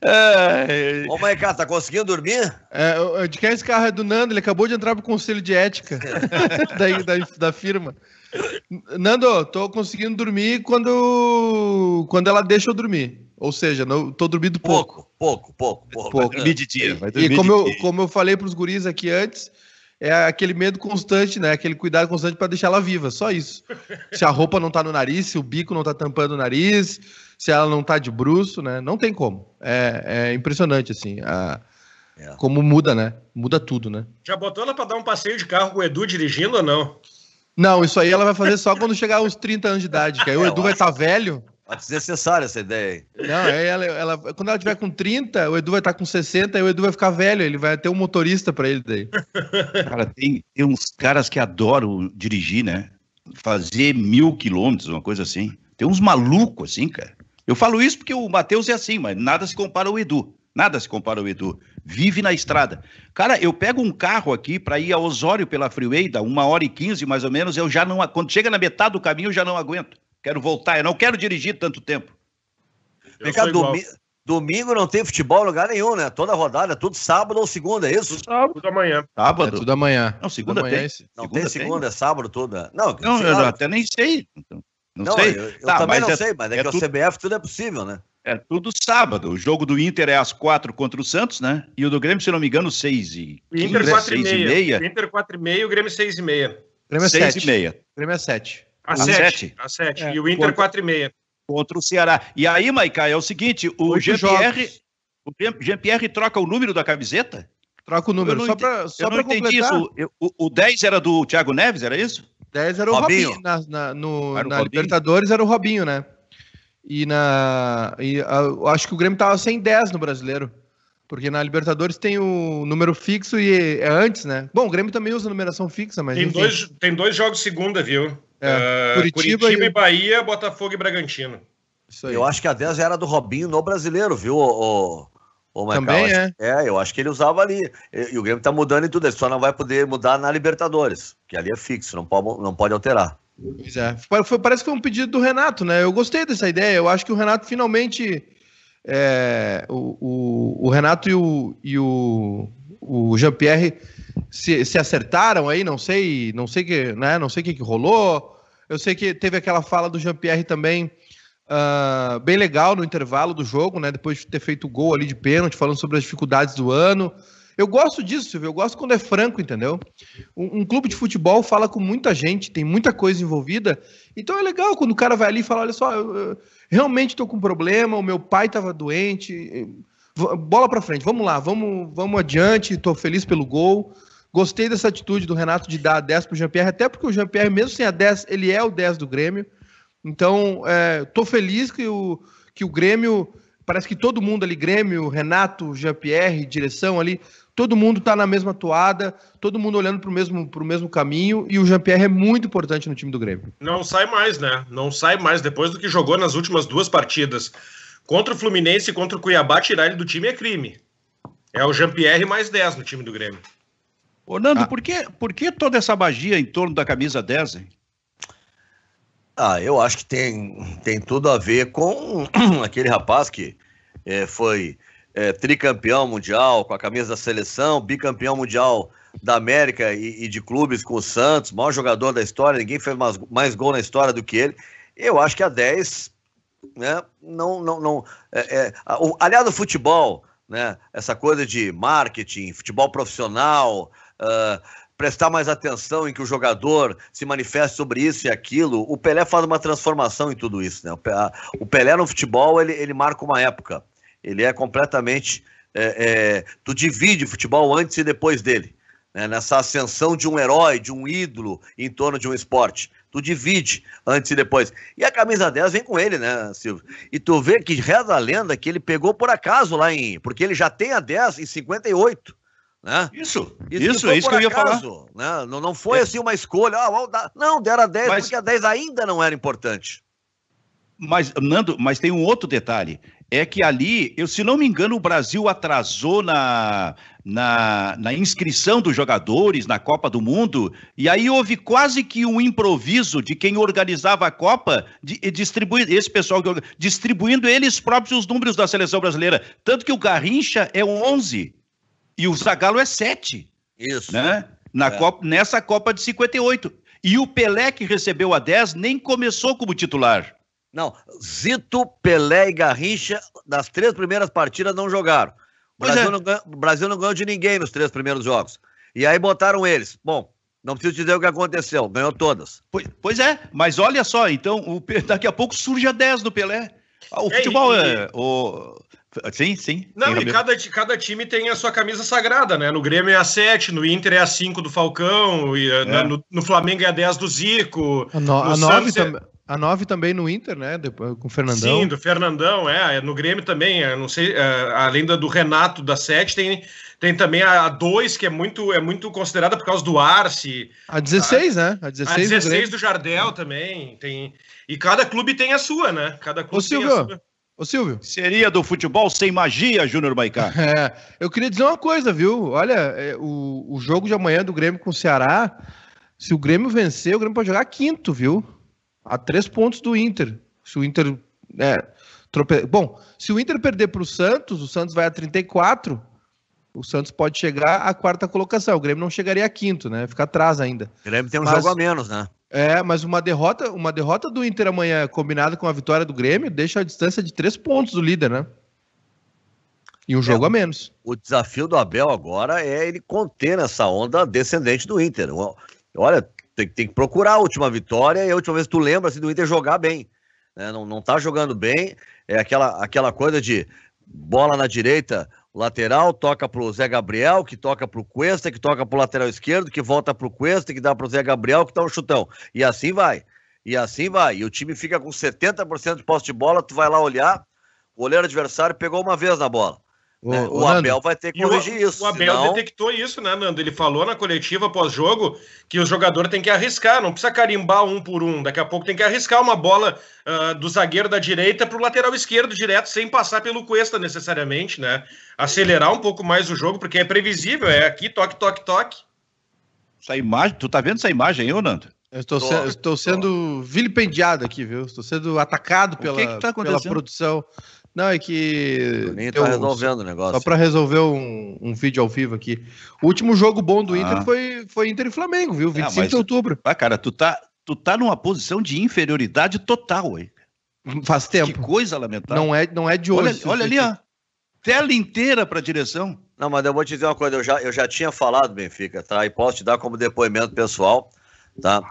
É. Ô, Maicá, tá conseguindo dormir? É, de quem é esse carro? É do Nando, ele acabou de entrar pro conselho de ética da, da, da firma. Nando, tô conseguindo dormir quando, quando ela deixa eu dormir. Ou seja, não, tô dormindo pouco. Pouco, pouco, pouco. pouco. Vai dormir de dia. Vai dormir e como, eu, dia. como eu falei pros guris aqui antes, é aquele medo constante, né? Aquele cuidado constante para deixar ela viva, só isso. Se a roupa não tá no nariz, se o bico não tá tampando o nariz, se ela não tá de bruxo, né? Não tem como. É, é impressionante, assim, a, é. como muda, né? Muda tudo, né? Já botou ela para dar um passeio de carro com o Edu dirigindo ou não? Não, isso aí ela vai fazer só quando chegar aos 30 anos de idade, que aí o Edu vai estar tá velho. É desnecessária essa ideia aí. Não, aí ela, ela, quando ela tiver com 30, o Edu vai estar tá com 60 e o Edu vai ficar velho, ele vai ter um motorista para ele daí. Cara, tem, tem uns caras que adoram dirigir, né? Fazer mil quilômetros, uma coisa assim. Tem uns malucos assim, cara. Eu falo isso porque o Matheus é assim, mas nada se compara ao Edu. Nada se compara ao Edu. Vive na estrada. Cara, eu pego um carro aqui para ir a Osório pela Freeway, dá uma hora e quinze mais ou menos, eu já não. Quando chega na metade do caminho, eu já não aguento. Quero voltar, eu não quero dirigir tanto tempo. Fica domi domingo não tem futebol em lugar nenhum, né? Toda rodada, tudo sábado ou segunda, é isso? Tudo sábado amanhã. Sábado? É tudo amanhã. Não, segunda tem. É não segunda tem segunda, tem. é sábado toda. Não, não eu até nem sei. Não, não sei. Eu, eu tá, também não é, sei, mas é, é que tudo... o CBF tudo é possível, né? É tudo sábado. O jogo do Inter é às quatro contra o Santos, né? E o do Grêmio, se não me engano, seis e... O Inter quatro e meia. O Inter quatro e meia, o Grêmio seis e meia. Grêmio é seis sete. e meia. Grêmio é sete. Às sete. Às sete. É. E o Inter quatro e meia. Contra o Ceará. E aí, Maica, é o seguinte, o Jean-Pierre... O Jean-Pierre troca o número da camiseta? Troca o número, só para só para completar. Isso. O, o 10 era do Thiago Neves, era isso? 10 era o Robinho. Robinho. Na, na, no, na Robinho? Libertadores era o Robinho, né? E na. E, eu acho que o Grêmio tava sem 10 no brasileiro. Porque na Libertadores tem o número fixo e é antes, né? Bom, o Grêmio também usa numeração fixa, mas. Tem, dois, tem dois jogos segunda, viu? É, uh, Curitiba, Curitiba e... e... Bahia, Botafogo e Bragantino. Eu acho que a 10 era do Robinho no brasileiro, viu, o, o, o Também é. É, eu acho que ele usava ali. E, e, o Grêmio tá mudando e tudo, ele só não vai poder mudar na Libertadores, que ali é fixo, não pode, não pode alterar. Pois é. Foi, parece que foi um pedido do Renato, né? Eu gostei dessa ideia. Eu acho que o Renato finalmente. É, o, o, o, Renato e o, e o, o Jean-Pierre se, se acertaram aí, não sei, não sei que, né? Não sei o que, que rolou. Eu sei que teve aquela fala do Jean-Pierre também. Uh, bem legal no intervalo do jogo, né? Depois de ter feito o gol ali de pênalti, falando sobre as dificuldades do ano. Eu gosto disso, Silvio. Eu gosto quando é franco, entendeu? Um, um, clube de futebol fala com muita gente, tem muita coisa envolvida. Então é legal quando o cara vai ali e fala: olha só, eu, eu realmente estou com problema, o meu pai estava doente. Bola para frente, vamos lá, vamos, vamos adiante. Estou feliz pelo gol. Gostei dessa atitude do Renato de dar a 10 para o Jean-Pierre, até porque o Jean-Pierre, mesmo sem a 10, ele é o 10 do Grêmio. Então, estou é, feliz que o, que o Grêmio parece que todo mundo ali, Grêmio, Renato, Jean-Pierre, direção ali, todo mundo está na mesma toada, todo mundo olhando para o mesmo, mesmo caminho, e o Jean-Pierre é muito importante no time do Grêmio. Não sai mais, né? Não sai mais. Depois do que jogou nas últimas duas partidas contra o Fluminense e contra o Cuiabá, tirar ele do time é crime. É o Jean-Pierre mais 10 no time do Grêmio. Ô, Nando, ah. por, que, por que toda essa magia em torno da camisa 10, hein? Ah, eu acho que tem, tem tudo a ver com aquele rapaz que é, foi é, tricampeão mundial com a camisa da seleção, bicampeão mundial da América e, e, de clubes com o Santos, maior jogador da história, ninguém fez mais, mais gol na história do que ele. Eu acho que a 10, né, não, não, não, é, é, o, aliás, o futebol, né, essa coisa de marketing, futebol profissional, uh, prestar mais atenção em que o jogador se manifeste sobre isso e aquilo. O Pelé faz uma transformação em tudo isso, né? O Pelé no futebol, ele, ele marca uma época. Ele é completamente. É, é, tu divide o futebol antes e depois dele. Né? Nessa ascensão de um herói, de um ídolo em torno de um esporte. Tu divide antes e depois. E a camisa 10 vem com ele, né, Silvio? E tu vê que reza a lenda que ele pegou por acaso lá em. Porque ele já tem a 10 em 58. Né? Isso, isso, isso, é isso que eu ia acaso, falar. Né? Não, não foi é. assim uma escolha, ah, não, deram a 10 mas, porque a 10 ainda não era importante. Mas, Nando, mas tem um outro detalhe, é que ali, eu se não me engano, o Brasil atrasou na, na, na inscrição dos jogadores na Copa do Mundo, e aí houve quase que um improviso de quem organizava a Copa, de, distribuir, esse pessoal distribuindo eles próprios os números da seleção brasileira, tanto que o Garrincha é 11, e o Zagallo é 7. Isso. Né? Na é. Copa, nessa Copa de 58. E o Pelé, que recebeu a 10, nem começou como titular. Não, Zito, Pelé e Garrincha, das três primeiras partidas, não jogaram. O Brasil, é. não ganhou, o Brasil não ganhou de ninguém nos três primeiros jogos. E aí botaram eles. Bom, não preciso dizer o que aconteceu, ganhou todas. Pois, pois é, mas olha só, então o, daqui a pouco surge a 10 do Pelé. O futebol e, é. O, Sim, sim. Não, e cada, cada time tem a sua camisa sagrada, né? No Grêmio é a 7, no Inter é a 5 do Falcão, e, é. né? no, no, Flamengo é a 10 do Zico. A, no, a 9 também. A 9 também no Inter, né? Depois, com o Fernandão. Sim, do Fernandão, é. No Grêmio também, é, não sei, é, além da, do Renato da 7, tem, tem também a 2, que é muito, é muito considerada por causa do Arce. A 16, a, né? A 16, a 16 do, do, Jardel também. Tem, e cada clube tem a sua, né? Cada clube Ô, Silvio, tem a sua. Ô Silvio. Seria do futebol sem magia, Júnior Maicá. É, eu queria dizer uma coisa, viu? Olha, é, o, o jogo de amanhã do Grêmio com o Ceará, se o Grêmio vencer, o Grêmio pode jogar quinto, viu? A três pontos do Inter. Se o Inter. É, trope... Bom, se o Inter perder para o Santos, o Santos vai a 34. O Santos pode chegar à quarta colocação. O Grêmio não chegaria a quinto, né? Fica atrás ainda. O Grêmio tem um Mas... jogo a menos, né? É, mas uma derrota, uma derrota do Inter amanhã combinada com a vitória do Grêmio deixa a distância de três pontos do líder, né? E um jogo é, a menos. O desafio do Abel agora é ele conter essa onda descendente do Inter. Olha, tem, tem que procurar a última vitória e a última vez que tu lembra assim, do Inter jogar bem. Né? Não, não tá jogando bem, é aquela, aquela coisa de bola na direita, lateral toca pro Zé Gabriel, que toca pro Cuesta, que toca pro lateral esquerdo, que volta pro Cuesta, que dá pro Zé Gabriel, que dá um chutão. E assim vai. E assim vai. E o time fica com 70% de posse de bola, tu vai lá olhar, o goleiro adversário pegou uma vez na bola. O, né? o Abel vai ter que corrigir o, isso. O Abel senão... detectou isso, né, Nando? Ele falou na coletiva pós-jogo que o jogador tem que arriscar, não precisa carimbar um por um. Daqui a pouco tem que arriscar uma bola uh, do zagueiro da direita para o lateral esquerdo direto, sem passar pelo Cuesta necessariamente, né? Acelerar um pouco mais o jogo, porque é previsível, é aqui, toque, toque, toque. Essa imagem, tu tá vendo essa imagem aí, Nando? Eu estou, se, estou sendo vilipendiado aqui, viu? Estou sendo atacado pela, que que tá pela produção. Não, é que. Nem tá resolvendo o negócio. Só para resolver um, um, vídeo ao vivo aqui. O último jogo bom do Inter ah. foi, foi Inter e Flamengo, viu? 25 é, de outubro. Ah, cara, tu tá, tu tá numa posição de inferioridade total, aí. Faz tempo. Que coisa lamentável. Não é, não é de hoje. Olha, olha ali, ó. Tela inteira para direção. Não, mas eu vou te dizer uma coisa. Eu já, eu já tinha falado, Benfica, tá? E posso te dar como depoimento pessoal, tá?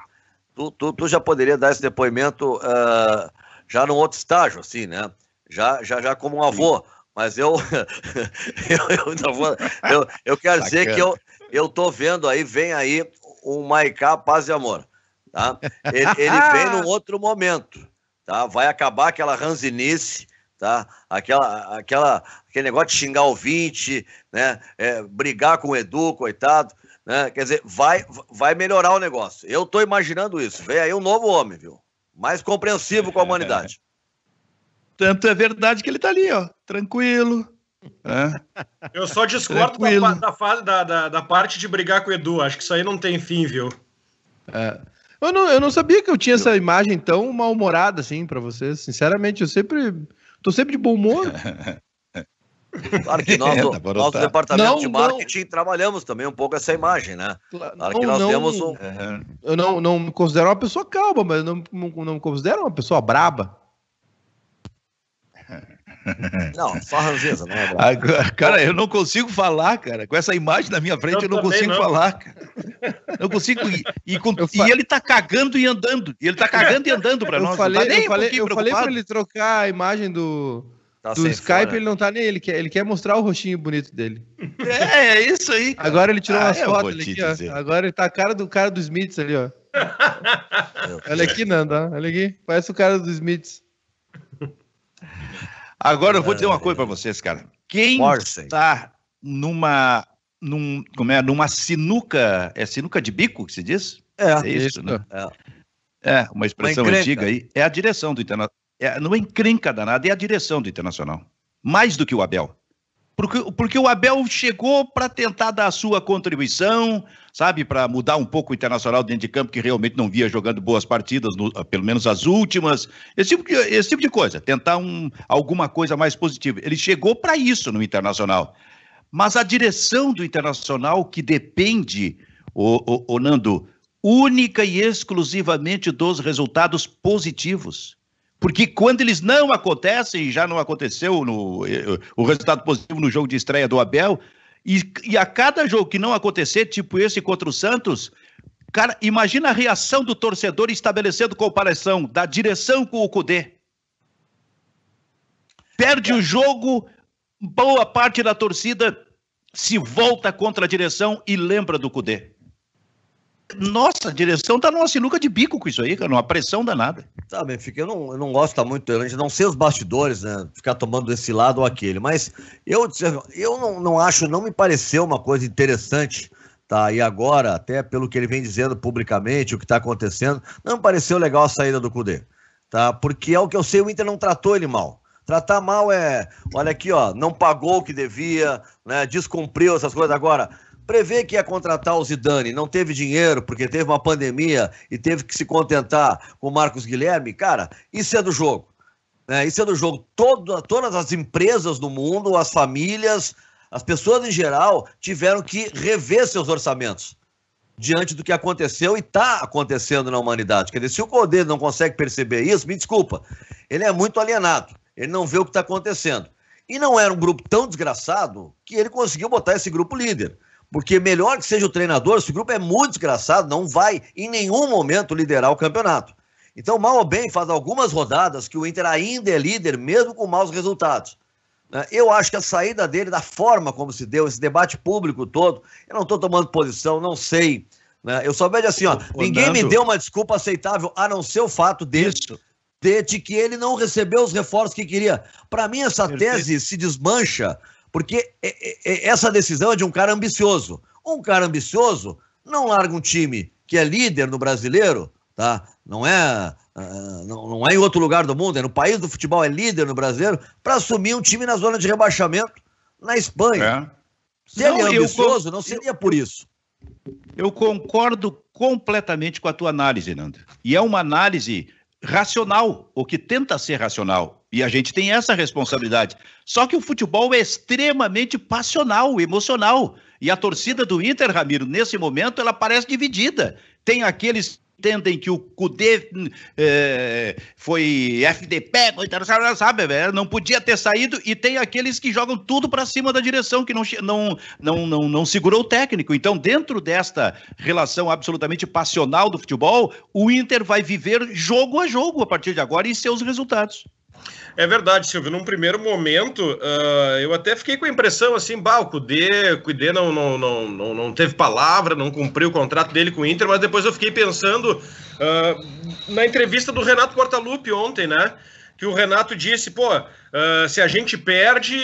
Tu, tu, tu já poderia dar esse depoimento uh, já num outro estágio, assim, né? Já, já, já como um avô, mas eu, eu, eu, vou, eu, eu quero Bacana. dizer que eu, eu tô vendo aí, vem aí um Maicá Paz e Amor, tá? Ele, ele vem num outro momento, tá? Vai acabar aquela ranzinice, tá? Aquela, aquela, aquele negócio de xingar o 20, né? É, brigar com o Edu, coitado, né? Quer dizer, vai, vai melhorar o negócio. Eu tô imaginando isso. Vem aí um novo homem, viu? Mais compreensivo com a humanidade. Tanto é verdade que ele tá ali, ó, tranquilo. É. Eu só discordo da, da, da, da, da, parte de brigar com o Edu. Acho que isso aí não tem fim, viu? É. Eu não, eu não sabia que eu tinha essa imagem tão mal-humorada assim para vocês. Sinceramente, eu sempre tô sempre de bom humor. Claro que nós, é, do, tá nós do departamento não, de marketing, não. trabalhamos também um pouco essa imagem, né? Claro não, que nós temos um. Eu não, não me considero uma pessoa calma, mas não, não, não me considero uma pessoa braba. Não, só ranzeza, não é Agora, cara, eu não consigo falar, cara. Com essa imagem na minha frente, eu, eu não consigo não. falar, cara. Não consigo. E, e, com, e, ele tá cagando e andando. E ele tá cagando e andando pra nós. Falei, tá eu falei, eu falei pra ele trocar a imagem do, tá do Skype, fora. ele não tá nem. Ele quer, ele quer mostrar o rostinho bonito dele. É, é isso aí. Cara. Agora ele tirou ah, umas fotos ali aqui. Agora ele tá a cara do cara do Smiths ali, ó. Olha aqui, Nanda. Olha aqui. Parece o cara do Smiths. Agora eu vou dizer uma coisa para vocês, cara. Quem está numa, num, como é, numa sinuca, é sinuca de bico que se diz? É, é isso, né? É. é. uma expressão uma antiga aí. É a direção do Internacional. É, não é encrenca danada, é a direção do Internacional. Mais do que o Abel. Porque, porque o Abel chegou para tentar dar a sua contribuição, sabe, para mudar um pouco o internacional dentro de campo, que realmente não via jogando boas partidas, no, pelo menos as últimas, esse tipo de, esse tipo de coisa, tentar um, alguma coisa mais positiva. Ele chegou para isso no internacional. Mas a direção do internacional, que depende, o, o, o Nando, única e exclusivamente dos resultados positivos. Porque quando eles não acontecem, já não aconteceu no, o resultado positivo no jogo de estreia do Abel, e, e a cada jogo que não acontecer, tipo esse contra o Santos, cara, imagina a reação do torcedor estabelecendo comparação da direção com o Cudê. Perde o jogo, boa parte da torcida se volta contra a direção e lembra do Cudê. Nossa, a direção tá numa sinuca de bico com isso aí, cara, numa pressão danada. Tá, Benfica, eu não, eu não gosto muito, a gente não sei os bastidores, né, ficar tomando desse lado ou aquele, mas eu, eu não, não acho, não me pareceu uma coisa interessante, tá, e agora, até pelo que ele vem dizendo publicamente, o que tá acontecendo, não me pareceu legal a saída do Cudê, tá, porque é o que eu sei, o Inter não tratou ele mal. Tratar mal é, olha aqui, ó, não pagou o que devia, né, descumpriu essas coisas. Agora, prevê que ia contratar o Zidane, não teve dinheiro porque teve uma pandemia e teve que se contentar com o Marcos Guilherme, cara, isso é do jogo. Né? Isso é do jogo. Todo, todas as empresas do mundo, as famílias, as pessoas em geral tiveram que rever seus orçamentos diante do que aconteceu e está acontecendo na humanidade. Quer dizer, se o Codê não consegue perceber isso, me desculpa, ele é muito alienado, ele não vê o que está acontecendo. E não era um grupo tão desgraçado que ele conseguiu botar esse grupo líder. Porque melhor que seja o treinador, esse grupo é muito desgraçado, não vai em nenhum momento liderar o campeonato. Então, mal ou bem, faz algumas rodadas que o Inter ainda é líder, mesmo com maus resultados. Né? Eu acho que a saída dele, da forma como se deu, esse debate público todo, eu não estou tomando posição, não sei. Né? Eu só vejo assim, ó, ninguém me deu uma desculpa aceitável, a não ser o fato dele, de, de que ele não recebeu os reforços que queria. Para mim, essa tese se desmancha porque essa decisão é de um cara ambicioso. Um cara ambicioso não larga um time que é líder no brasileiro, tá? Não é, uh, não, não é em outro lugar do mundo, é no país do futebol, é líder no brasileiro, para assumir um time na zona de rebaixamento na Espanha. É. Se não, ele é ambicioso, eu, não seria por isso. Eu concordo completamente com a tua análise, Nando. E é uma análise racional, ou que tenta ser racional. E a gente tem essa responsabilidade. Só que o futebol é extremamente passional, emocional. E a torcida do Inter, Ramiro, nesse momento, ela parece dividida. Tem aqueles entendem que o Cudê é, foi FDP, sabe, não podia ter saído, e tem aqueles que jogam tudo para cima da direção, que não, não, não, não, não segurou o técnico. Então, dentro desta relação absolutamente passional do futebol, o Inter vai viver jogo a jogo a partir de agora e seus resultados. É verdade, Silvio. Num primeiro momento, uh, eu até fiquei com a impressão assim, bah, o Cudê, o Cudê não, não, não, não, não teve palavra, não cumpriu o contrato dele com o Inter, mas depois eu fiquei pensando uh, na entrevista do Renato Portaluppi ontem, né? Que o Renato disse, pô, uh, se a gente perde,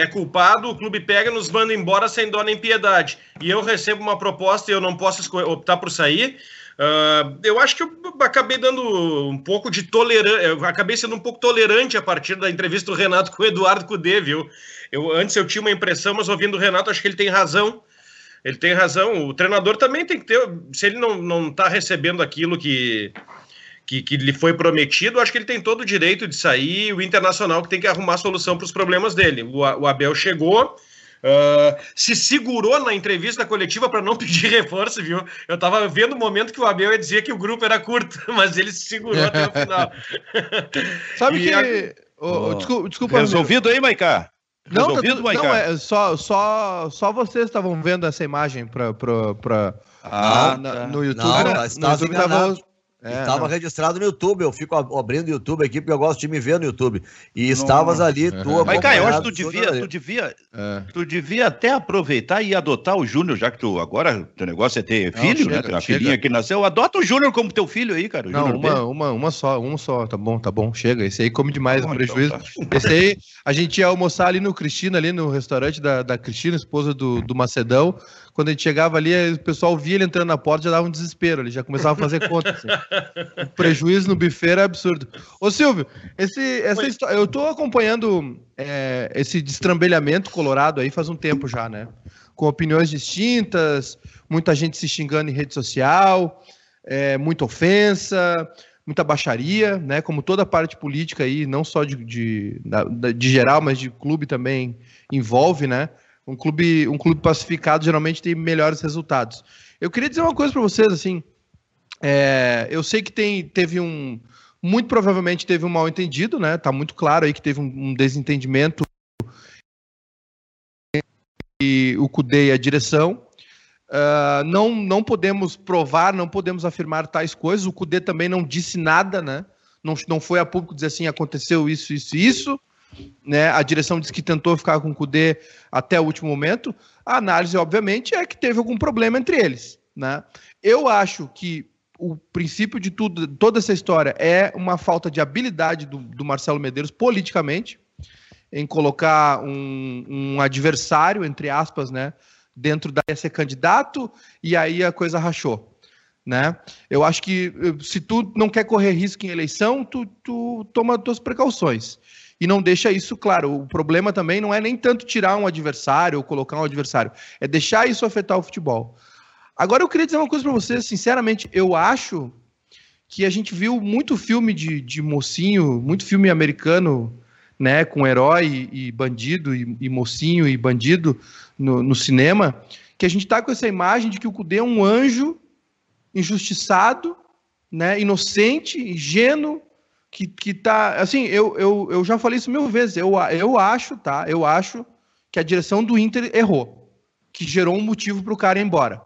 é culpado, o clube pega e nos manda embora sem dó nem piedade. E eu recebo uma proposta e eu não posso optar por sair. Uh, eu acho que eu acabei dando um pouco de tolerância, acabei sendo um pouco tolerante a partir da entrevista do Renato com o Eduardo Cudê, viu? Eu, antes eu tinha uma impressão, mas ouvindo o Renato, acho que ele tem razão. Ele tem razão. O treinador também tem que ter. Se ele não, não tá recebendo aquilo que, que, que lhe foi prometido, acho que ele tem todo o direito de sair. O Internacional que tem que arrumar solução para os problemas dele. O, o Abel chegou. Uh, se segurou na entrevista coletiva para não pedir reforço, viu? Eu estava vendo o momento que o Abel ia dizer que o grupo era curto, mas ele se segurou até o final. Sabe e que. A... Oh, oh, desculpa, desculpa, Resolvido aí, Maiká? Não, tá não é, só, só, só vocês estavam vendo essa imagem pra, pra, pra, ah, na, tá. no YouTube. Não, né? no YouTube tava, é, estava registrado no YouTube. Eu fico abrindo o YouTube aqui porque eu gosto de me ver no YouTube. E estavas ali, tu Mas, cara, eu acho que tu devia, tu devia, é. tu devia até aproveitar e adotar o Júnior, já que tu agora teu negócio é ter filho, Não, chega, né? A filhinha que nasceu. Adota o Júnior como teu filho aí, cara. Não, uma, uma, uma só, um só, tá bom, tá bom, chega. Esse aí come demais, Bom, prejuízo. Então tá. Esse aí, a gente ia almoçar ali no Cristina, ali no restaurante da, da Cristina, esposa do, do Macedão. Quando a gente chegava ali, o pessoal via ele entrando na porta, já dava um desespero, ele já começava a fazer conta. Assim. O prejuízo no buffet era absurdo. Ô Silvio, esse, essa história, eu tô acompanhando é, esse destrambelhamento colorado aí faz um tempo já, né? Com opiniões distintas, muita gente se xingando em rede social, é, muita ofensa, muita baixaria, né? Como toda parte política aí, não só de, de, de geral, mas de clube também envolve, né? Um clube, um clube pacificado geralmente tem melhores resultados. Eu queria dizer uma coisa para vocês, assim. É, eu sei que tem, teve um. Muito provavelmente teve um mal entendido, né? Tá muito claro aí que teve um, um desentendimento e o CUDE e a direção. Uh, não, não podemos provar, não podemos afirmar tais coisas. O CUDE também não disse nada, né? Não, não foi a público dizer assim, aconteceu isso, isso isso. Né? A direção disse que tentou ficar com o Cudê até o último momento. A análise, obviamente, é que teve algum problema entre eles. Né? Eu acho que o princípio de tudo, toda essa história é uma falta de habilidade do, do Marcelo Medeiros politicamente em colocar um, um, adversário, entre aspas, né, dentro da ser candidato, e aí a coisa rachou. Né? Eu acho que se tu não quer correr risco em eleição, tu, tu toma tuas precauções e não deixa isso claro. O problema também não é nem tanto tirar um adversário ou colocar um adversário, é deixar isso afetar o futebol. Agora eu queria dizer uma coisa para vocês, sinceramente, eu acho que a gente viu muito filme de, de mocinho, muito filme americano, né, com herói e bandido, e, e mocinho e bandido no, no, cinema, que a gente tá com essa imagem de que o Cudê é um anjo injustiçado, né, inocente, ingênuo, que, que tá. Assim, eu, eu, eu já falei isso mil vezes. Eu, eu acho, tá? Eu acho que a direção do Inter errou, que gerou um motivo para o cara ir embora.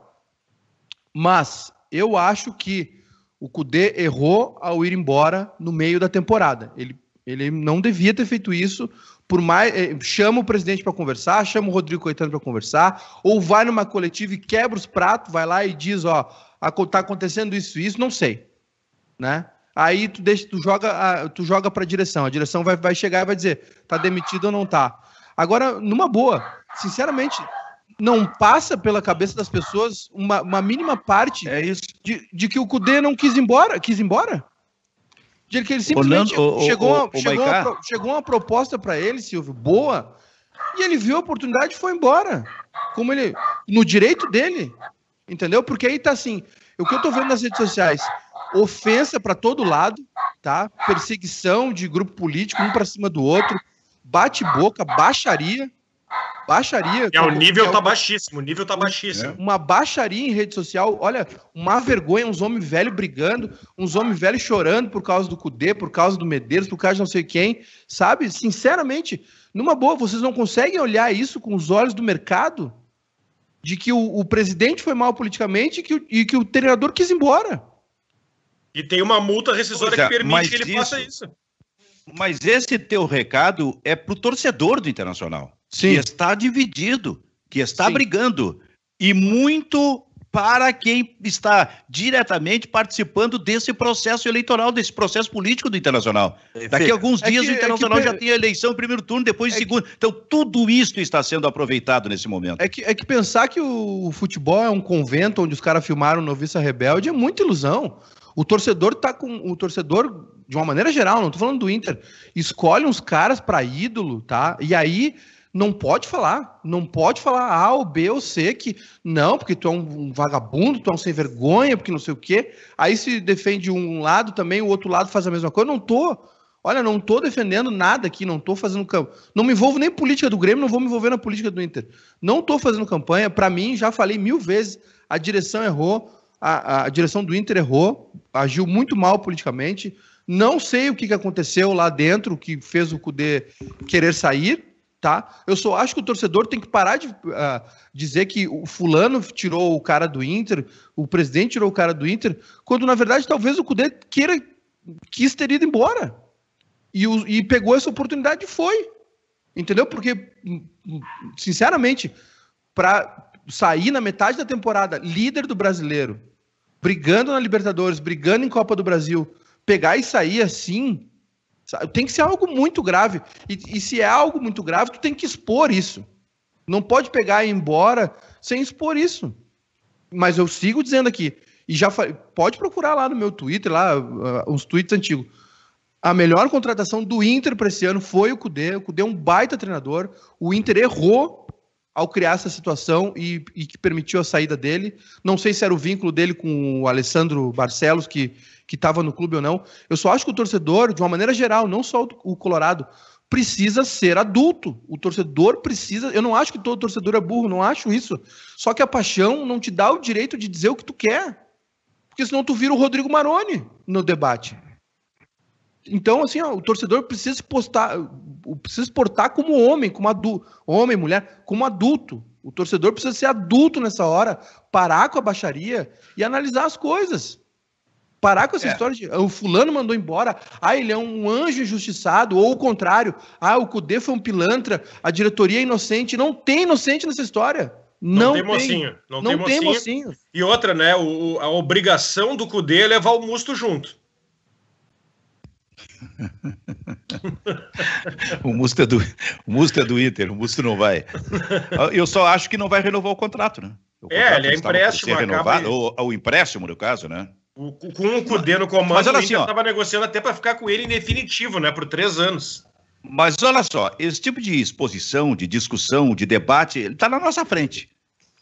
Mas eu acho que o Cudê errou ao ir embora no meio da temporada. Ele, ele não devia ter feito isso. Por mais eh, chama o presidente para conversar, chama o Rodrigo Coitano para conversar, ou vai numa coletiva e quebra os pratos, vai lá e diz, ó, tá acontecendo isso isso, não sei, né? Aí tu deixa, tu joga, tu joga para a direção. A direção vai, vai chegar e vai dizer, tá demitido ou não tá. Agora, numa boa, sinceramente, não passa pela cabeça das pessoas uma, uma mínima parte é. De, de que o Cudê não quis ir embora, quis ir embora. De que ele simplesmente chegou, o, o, chegou, uma, chegou uma proposta para ele, Silvio, boa, e ele viu a oportunidade e foi embora. Como ele, no direito dele, entendeu? Porque aí tá assim, o que eu tô vendo nas redes sociais, ofensa para todo lado, tá? Perseguição de grupo político, um para cima do outro, bate-boca, baixaria. Baixaria. É, o nível é tá baixíssimo, o nível tá baixíssimo. Uma baixaria em rede social, olha, uma vergonha, uns homens velhos brigando, uns homens velhos chorando por causa do Cudê, por causa do Medeiros, por causa de não sei quem, sabe? Sinceramente, numa boa, vocês não conseguem olhar isso com os olhos do mercado? De que o, o presidente foi mal politicamente e que, o, e que o treinador quis ir embora. E tem uma multa rescisória é, que permite que ele isso, faça isso. Mas esse teu recado é para o torcedor do Internacional, Sim. que está dividido, que está Sim. brigando. E muito para quem está diretamente participando desse processo eleitoral, desse processo político do Internacional. Daqui a alguns é dias que, o Internacional é que, já tem a eleição primeiro turno, depois é segundo. Que, então, tudo isso está sendo aproveitado nesse momento. É que, é que pensar que o futebol é um convento onde os caras filmaram Noviça Rebelde é muita ilusão. O torcedor tá com. O torcedor, de uma maneira geral, não tô falando do Inter, escolhe uns caras para ídolo, tá? E aí, Não pode falar. Não pode falar A ou B ou C que não, porque tu é um, vagabundo, tu é um sem vergonha, porque não sei o quê. Aí se defende um lado também, o outro lado faz a mesma coisa. Eu não tô. Olha, não tô defendendo nada aqui, não tô fazendo campo. Não me envolvo nem política do Grêmio, não vou me envolver na política do Inter. Não tô fazendo campanha. Para mim, já falei mil vezes, a direção errou, a, a direção do Inter errou, agiu muito mal politicamente. Não sei o que, aconteceu lá dentro, que fez o Cudê querer sair, tá? Eu só acho que o torcedor tem que parar de uh, dizer que o fulano tirou o cara do Inter, o presidente tirou o cara do Inter, quando na verdade talvez o Cudê queira quis ter ido embora e, o, e pegou essa oportunidade e foi. Entendeu? Porque, sinceramente, para sair na metade da temporada líder do brasileiro, brigando na Libertadores, brigando em Copa do Brasil, pegar e sair assim, tem que ser algo muito grave. E, e, se é algo muito grave, tu tem que expor isso. Não pode pegar e ir embora sem expor isso. Mas eu sigo dizendo aqui, e já pode procurar lá no meu Twitter, lá, uh, uns tweets antigos. A melhor contratação do Inter para esse ano foi o Cudê. O Cudê é um baita treinador. O Inter errou ao criar essa situação e, e, que permitiu a saída dele. Não sei se era o vínculo dele com o Alessandro Barcelos, que estava no clube ou não. Eu só acho que o torcedor, de uma maneira geral, não só o Colorado, precisa ser adulto. O torcedor precisa. Eu não acho que todo torcedor é burro, não acho isso. Só que a paixão não te dá o direito de dizer o que tu quer. Porque senão tu vira o Rodrigo Maroni no debate. Então, assim, ó, o torcedor precisa se postar, precisa se portar como homem, como adulto, homem, mulher, como adulto. O torcedor precisa ser adulto nessa hora, parar com a baixaria e analisar as coisas. Parar com essa é. história de o fulano mandou embora, ah, ele é um anjo injustiçado, ou o contrário, ah, o Cudê foi um pilantra, a diretoria é inocente. Não tem inocente nessa história. Não, não tem, mocinho. Não, não tem, mocinho. tem mocinho. E outra, né? O, a obrigação do Cudê é levar o Musto junto. O Musto é do o Musto é do Inter, o Musto não vai. Eu só acho que não vai renovar o contrato, né? O é, contrato é, ele é empréstimo, renovado, ou, ou empréstimo no caso, né? O, com o Cudê no comando, mas, olha o Inter estava assim, negociando até para ficar com ele em definitivo, né? Por três anos. Mas olha só, esse tipo de exposição, de discussão, de debate, ele está na nossa frente.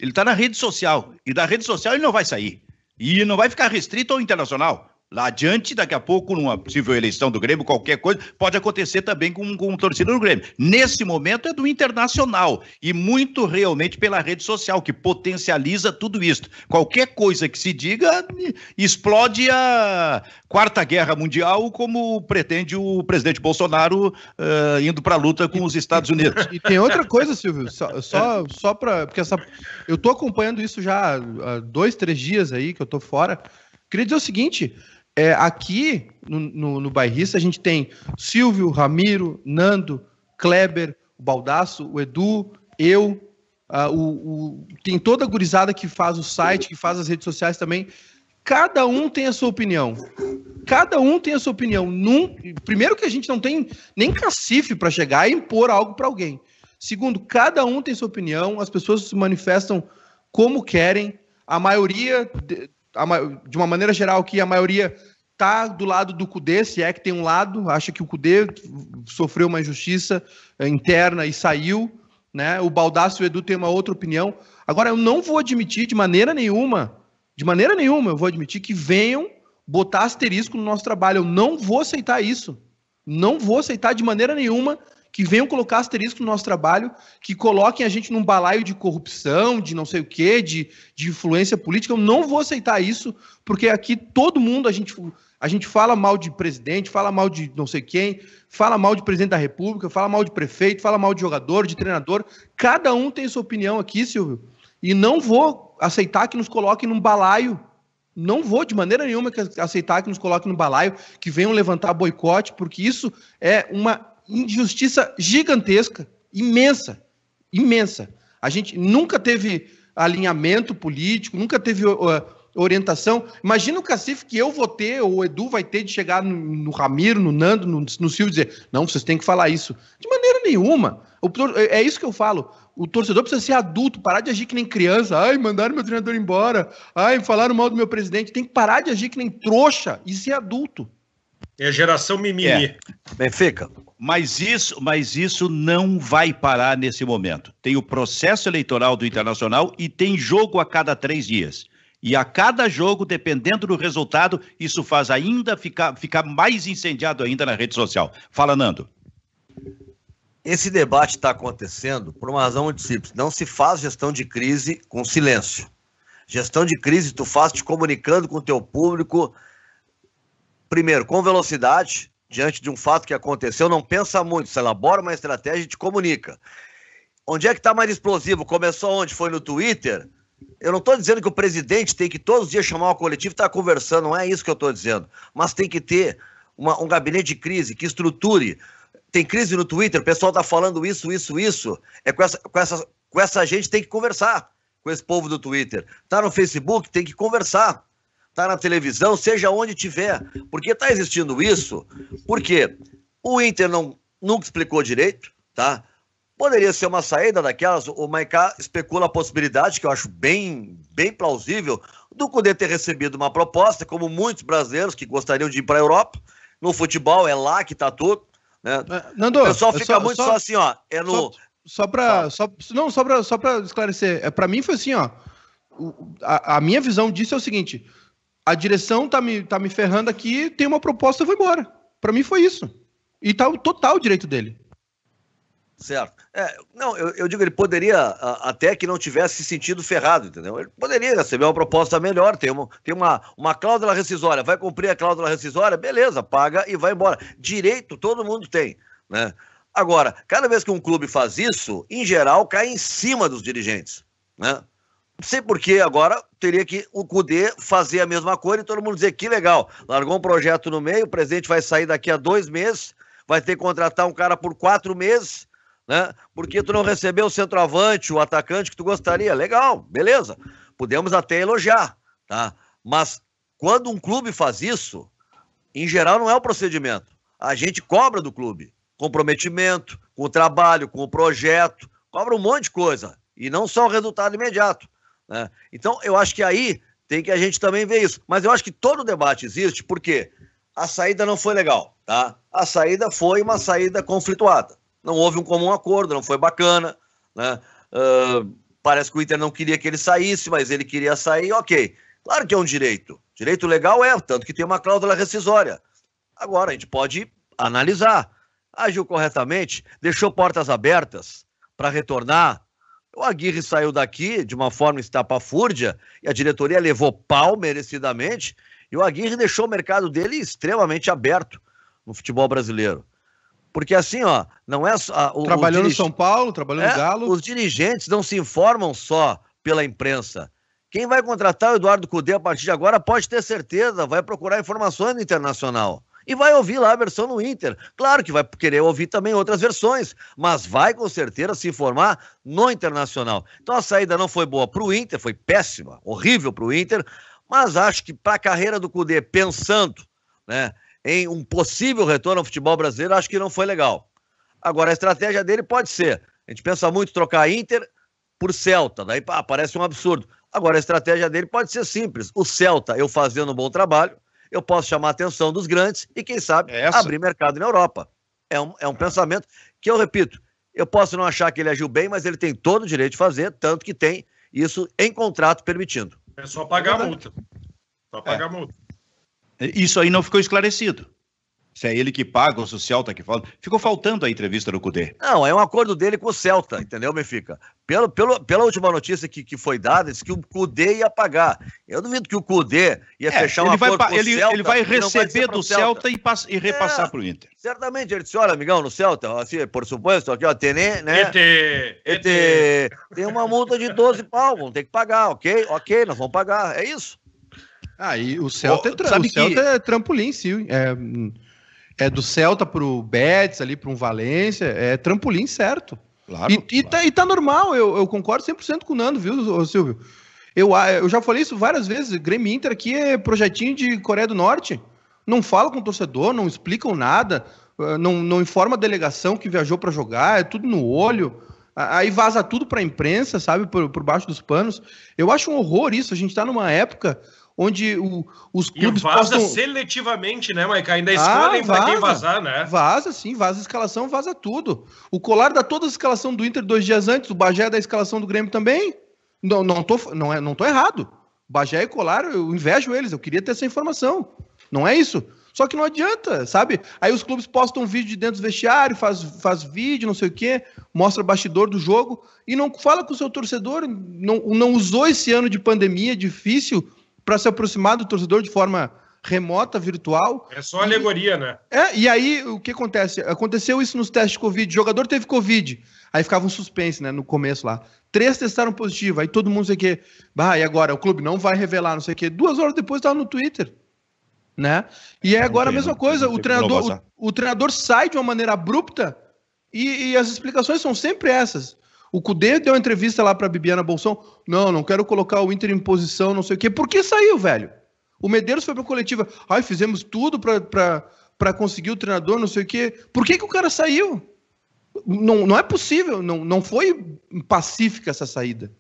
Ele está na rede social. E da rede social ele não vai sair. E não vai ficar restrito ao internacional. Lá adiante, daqui a pouco, numa possível eleição do Grêmio, qualquer coisa, pode acontecer também com, com um torcedor do Grêmio. Nesse momento é do Internacional e muito realmente pela rede social, que potencializa tudo isso. Qualquer coisa que se diga explode a Quarta Guerra Mundial, como pretende o presidente Bolsonaro uh, indo para a luta com os Estados Unidos. E tem outra coisa, Silvio, só, só, só para. Porque essa, eu estou acompanhando isso já há dois, três dias aí que eu estou fora. Queria dizer o seguinte: é, aqui no, no, no Bairrista a gente tem Silvio, Ramiro, Nando, Kleber, o Baldaço, o Edu, eu, uh, o, o, tem toda a gurizada que faz o site, que faz as redes sociais também. Cada um tem a sua opinião. Cada um tem a sua opinião. Num, primeiro que a gente não tem nem cacife para chegar e impor algo para alguém. Segundo, cada um tem sua opinião, as pessoas se manifestam como querem. A maioria uma maneira geral, que a maioria tá do lado do Cudê, se é que tem um lado, acha que o Cudê sofreu uma injustiça eh, interna e saiu, né? O Baldaço e o Edu têm uma outra opinião. Agora, eu não vou admitir de maneira nenhuma, de maneira nenhuma, eu vou admitir que venham botar asterisco no nosso trabalho. Eu não vou aceitar isso. Não vou aceitar de maneira nenhuma que venham colocar asterisco no nosso trabalho, que coloquem a gente num balaio de corrupção, de não sei o quê, de, de influência política. Eu não vou aceitar isso, porque aqui todo mundo, a gente, a gente fala mal de presidente, fala mal de não sei quem, fala mal de presidente da república, fala mal de prefeito, fala mal de jogador, de treinador. Cada um tem sua opinião aqui, Silvio. E não vou aceitar que nos coloquem num balaio não vou de maneira nenhuma aceitar que nos coloquem no balaio, que venham levantar boicote, porque isso é uma injustiça gigantesca, imensa, imensa. A gente nunca teve alinhamento político, nunca teve uh, orientação. Imagina o cacife que eu vou ter, ou o Edu vai ter de chegar no, no Ramiro, no Nando, no, no Silvio e dizer: não, vocês têm que falar isso. De maneira nenhuma. O, é, é isso que eu falo. O torcedor precisa ser adulto, parar de agir que nem criança. Ai, mandaram meu treinador embora. Ai, falaram mal do meu presidente. Tem que parar de agir que nem trouxa e ser adulto. É geração mimimi. É. Benfica. Mas isso, mas isso não vai parar nesse momento. Tem o processo eleitoral do Internacional e tem jogo a cada três dias. E a cada jogo, dependendo do resultado, isso faz ainda ficar, ficar mais incendiado ainda na rede social. Fala, Nando. Esse debate está acontecendo por uma razão muito simples. Não se faz gestão de crise com silêncio. Gestão de crise tu faz te comunicando com o teu público, primeiro, com velocidade, diante de um fato que aconteceu, não pensa muito, se elabora uma estratégia e te comunica. Onde é que está mais explosivo? Começou onde? Foi no Twitter? Eu não estou dizendo que o presidente tem que todos os dias chamar o coletivo e estar tá conversando, não é isso que eu estou dizendo. Mas tem que ter uma, um gabinete de crise que estruture tem crise no Twitter, o pessoal tá falando isso, isso, isso. É com essa, com essa, com essa gente tem que conversar com esse povo do Twitter. Tá no Facebook, tem que conversar. Tá na televisão, seja onde tiver. Porque tá existindo isso, porque o Inter não, nunca explicou direito, tá? Poderia ser uma saída daquelas, o Maiká especula a possibilidade, que eu acho bem, bem plausível, do Cudê ter recebido uma proposta, como muitos brasileiros que gostariam de ir para a Europa. No futebol é lá que tá tudo. Né? É, Nando, o pessoal fica só, muito só, só, assim, ó. É no. Só, só para só, não só para só esclarecer, é para mim foi assim, ó. a, a, minha visão disso é o seguinte: a direção tá me, tá me ferrando aqui, tem uma proposta, eu vou embora. Para mim foi isso. E tá o total direito dele. Certo. É, não, eu, eu, digo, ele poderia, até que não tivesse se sentido ferrado, entendeu? Ele poderia receber uma proposta melhor, tem uma, tem uma, uma cláusula rescisória, vai cumprir a cláusula rescisória, beleza, paga e vai embora. Direito todo mundo tem, né? Agora, cada vez que um clube faz isso, em geral, cai em cima dos dirigentes, né? Não sei por que agora teria que o Cudê fazer a mesma coisa e todo mundo dizer que legal, largou um projeto no meio, o presidente vai sair daqui a dois meses, vai ter que contratar um cara por quatro meses né? Porque tu não recebeu o centroavante, o atacante que tu gostaria. Legal, beleza. Podemos até elogiar, tá? Mas quando um clube faz isso, em geral não é o procedimento. A gente cobra do clube comprometimento com o trabalho, com o projeto, cobra um monte de coisa e não só o resultado imediato. Né? Então, eu acho que aí tem que a gente também ver isso. Mas eu acho que todo debate existe porque a saída não foi legal, tá? A saída foi uma saída conflituada não houve um comum acordo, não foi bacana, né? Uh, parece que o Inter não queria que ele saísse, mas ele queria sair, ok. Claro que é um direito. Direito legal é, tanto que tem uma cláusula rescisória. Agora, a gente pode analisar. Agiu corretamente, deixou portas abertas para retornar. O Aguirre saiu daqui de uma forma estapafúrdia e a diretoria levou pau merecidamente. E o Aguirre deixou o mercado dele extremamente aberto no futebol brasileiro. Porque assim, ó, não é só. O, trabalhou o no São Paulo, trabalhou é, no Galo. Os dirigentes não se informam só pela imprensa. Quem vai contratar o Eduardo Cudê a partir de agora pode ter certeza, vai procurar informações no internacional. E vai ouvir lá a versão no Inter. Claro que vai querer ouvir também outras versões, mas vai com certeza se informar no internacional. Então a saída não foi boa para o Inter, foi péssima, horrível para o Inter, mas acho que para a carreira do Cudê, pensando né, em um possível retorno ao futebol brasileiro, acho que não foi legal. Agora, a estratégia dele pode ser. A gente pensa muito trocar Inter por Celta, daí parece um absurdo. Agora, a estratégia dele pode ser simples. O Celta, eu fazendo um bom trabalho, eu posso chamar a atenção dos grandes e, quem sabe, Essa? abrir mercado na Europa. É um, é um pensamento que eu repito. Eu posso não achar que ele agiu bem, mas ele tem todo o direito de fazer, tanto que tem isso em contrato permitindo. É só pagar a multa. Só pagar a é. multa. Isso aí não ficou esclarecido. Se é ele que paga ou se o Celta que fala. Ficou faltando a entrevista do Cudê. Não, é um acordo dele com o Celta, entendeu, Benfica? Pelo, pelo, pela última notícia que, que foi dada, disse que o Cudê ia pagar. Eu duvido que o Cudê ia é, fechar um acordo vai, com ele, o Celta. Ele vai receber vai do Celta, Celta e, e, repassar é, para o Inter. Certamente, ele disse, olha, amigão, no Celta, assim, por suposto, aqui, ó, tem, né? Ete, ete. Tem uma multa de 12 pau, vamos ter que pagar, ok? Ok, nós vamos pagar, é isso. Ah, e o Celta, oh, é, tra o Celta que... é trampolim, sim. É, é do Celta pro Betis, ali para um Valência, é trampolim certo. Claro. E, e, Tá, e tá normal, eu, eu concordo 100% com o Nando, viu, Silvio? Eu, eu já falei isso várias vezes. Grêmio Inter aqui é projetinho de Coreia do Norte. Não fala com o torcedor, não explicam nada, ah, não, não informa a delegação que viajou para jogar, é tudo no olho. Aí vaza tudo para a imprensa, sabe, por, por baixo dos panos. Eu acho um horror isso. A gente está numa época onde o, os clubes e vaza postam... seletivamente, né, Maica? Ainda escolhem ah, para quem vazar, né? Vaza, sim, vaza a escalação, vaza tudo. O Colar dá toda a escalação do Inter dois dias antes, o Bagé dá a escalação do Grêmio também. Não, não, tô, não, é, não tô errado. Bagé e Colar, eu invejo eles, eu queria ter essa informação. Não é isso? Só que não adianta, sabe? Aí os clubes postam vídeo de dentro do vestiário, faz, faz vídeo, não sei o quê, mostra bastidor do jogo e não fala com o seu torcedor. Não, não usou esse ano de pandemia difícil para se aproximar do torcedor de forma remota, virtual. É só alegoria, e, né? É, e aí o que acontece? Aconteceu isso nos testes de Covid. O jogador teve Covid. Aí ficava um suspense, né? No começo lá. Três testaram positivo. Aí todo mundo sei o quê. Bah, e agora? O clube não vai revelar, não sei o quê. Duas horas depois estava no Twitter né? E é agora a mesma coisa, o treinador, o, o, treinador sai de uma maneira abrupta e, e as explicações são sempre essas. O Cudê deu uma entrevista lá para Bibiana Bolsão, não, não quero colocar o Inter em posição, não sei o quê. Por que saiu, velho? O Medeiros foi para coletiva, ai, fizemos tudo para conseguir o treinador, não sei o quê. Por que, que o cara saiu? Não, não é possível, não, não foi pacífica essa saída.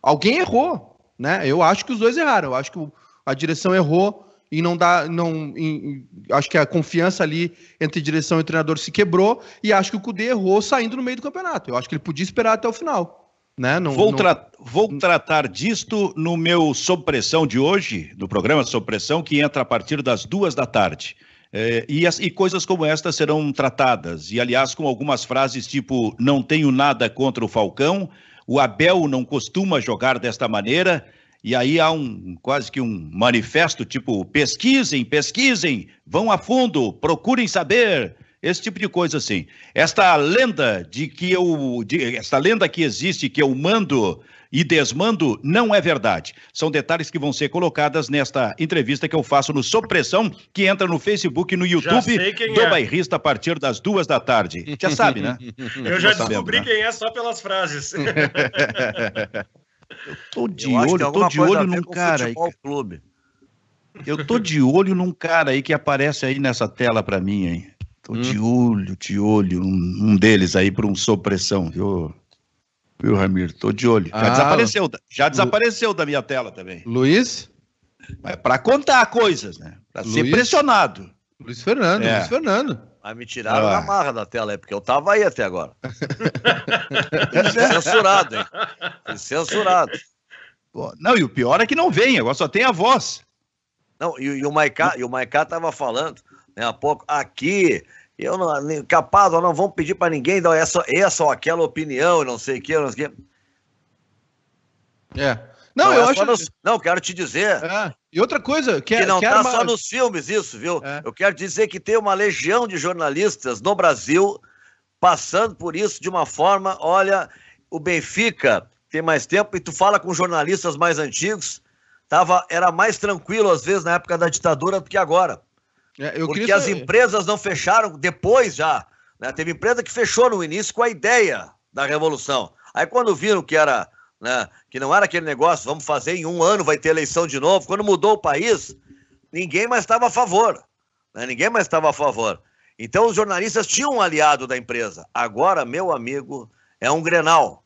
Alguém errou, né? Eu acho que os dois erraram, eu acho que a direção errou e não dá. Não, em, acho que a confiança ali entre direção e treinador se quebrou e acho que o Cudê errou saindo no meio do campeonato. Eu acho que ele podia esperar até o final. Né? Não, vou, tra vou tratar disto no meu Sob Pressão de hoje, no programa Sob Pressão, que entra a partir das duas da tarde. É, e, as, e, coisas como esta serão tratadas. E, aliás, com algumas frases tipo: não tenho nada contra o Falcão, o Abel não costuma jogar desta maneira. E aí há um quase que um manifesto tipo pesquisem, pesquisem, vão a fundo, procurem saber, esse tipo de coisa assim. Esta lenda de que eu, de, esta lenda que existe que eu mando e desmando não é verdade. São detalhes que vão ser colocadas nesta entrevista que eu faço no Sopressão, que entra no Facebook e no YouTube do é. Bairrista a partir das duas da tarde. Já sabe, né? Eu já descobri sabendo, né? quem é só pelas frases. Eu tô de eu olho, tô de olho num cara aí. Clube. Eu tô de olho num cara aí que aparece aí nessa tela para mim, hein? Tô hum. de olho, de olho, um, um deles aí por um sopressão, viu? Viu, Ramiro? Tô de olho. Já ah, desapareceu, já desapareceu da minha tela também. Luiz? É para contar coisas, né? Para ser pressionado. Luiz Fernando, é. Luiz Fernando. Mas me tiraram ah. na marra da tela, é porque eu tava aí até agora. censurado, hein? censurado. Não, e o pior é que não vem, agora só tem a voz. Não, e, e o Maiká, e o Maiká tava falando, né, há pouco, aqui, eu não, capaz, não vamos pedir para ninguém dar essa, essa ou aquela opinião, não sei o que, não sei o que. É. Não, não eu é acho. No... Não, quero te dizer. É. E outra coisa, que, que não está uma... só nos filmes isso, viu? É. Eu quero dizer que tem uma legião de jornalistas no Brasil passando por isso de uma forma, olha, o Benfica tem mais tempo e tu fala com jornalistas mais antigos, tava era mais tranquilo às vezes na época da ditadura do que agora. É, porque as empresas não fecharam depois já. Né? Teve empresa que fechou no início com a ideia da revolução. Aí quando viram que era né? Que não era aquele negócio, vamos fazer em um ano, vai ter eleição de novo. Quando mudou o país, ninguém mais estava a favor. Né? Ninguém mais estava a favor. Então os jornalistas tinham um aliado da empresa. Agora, meu amigo, é um grenal.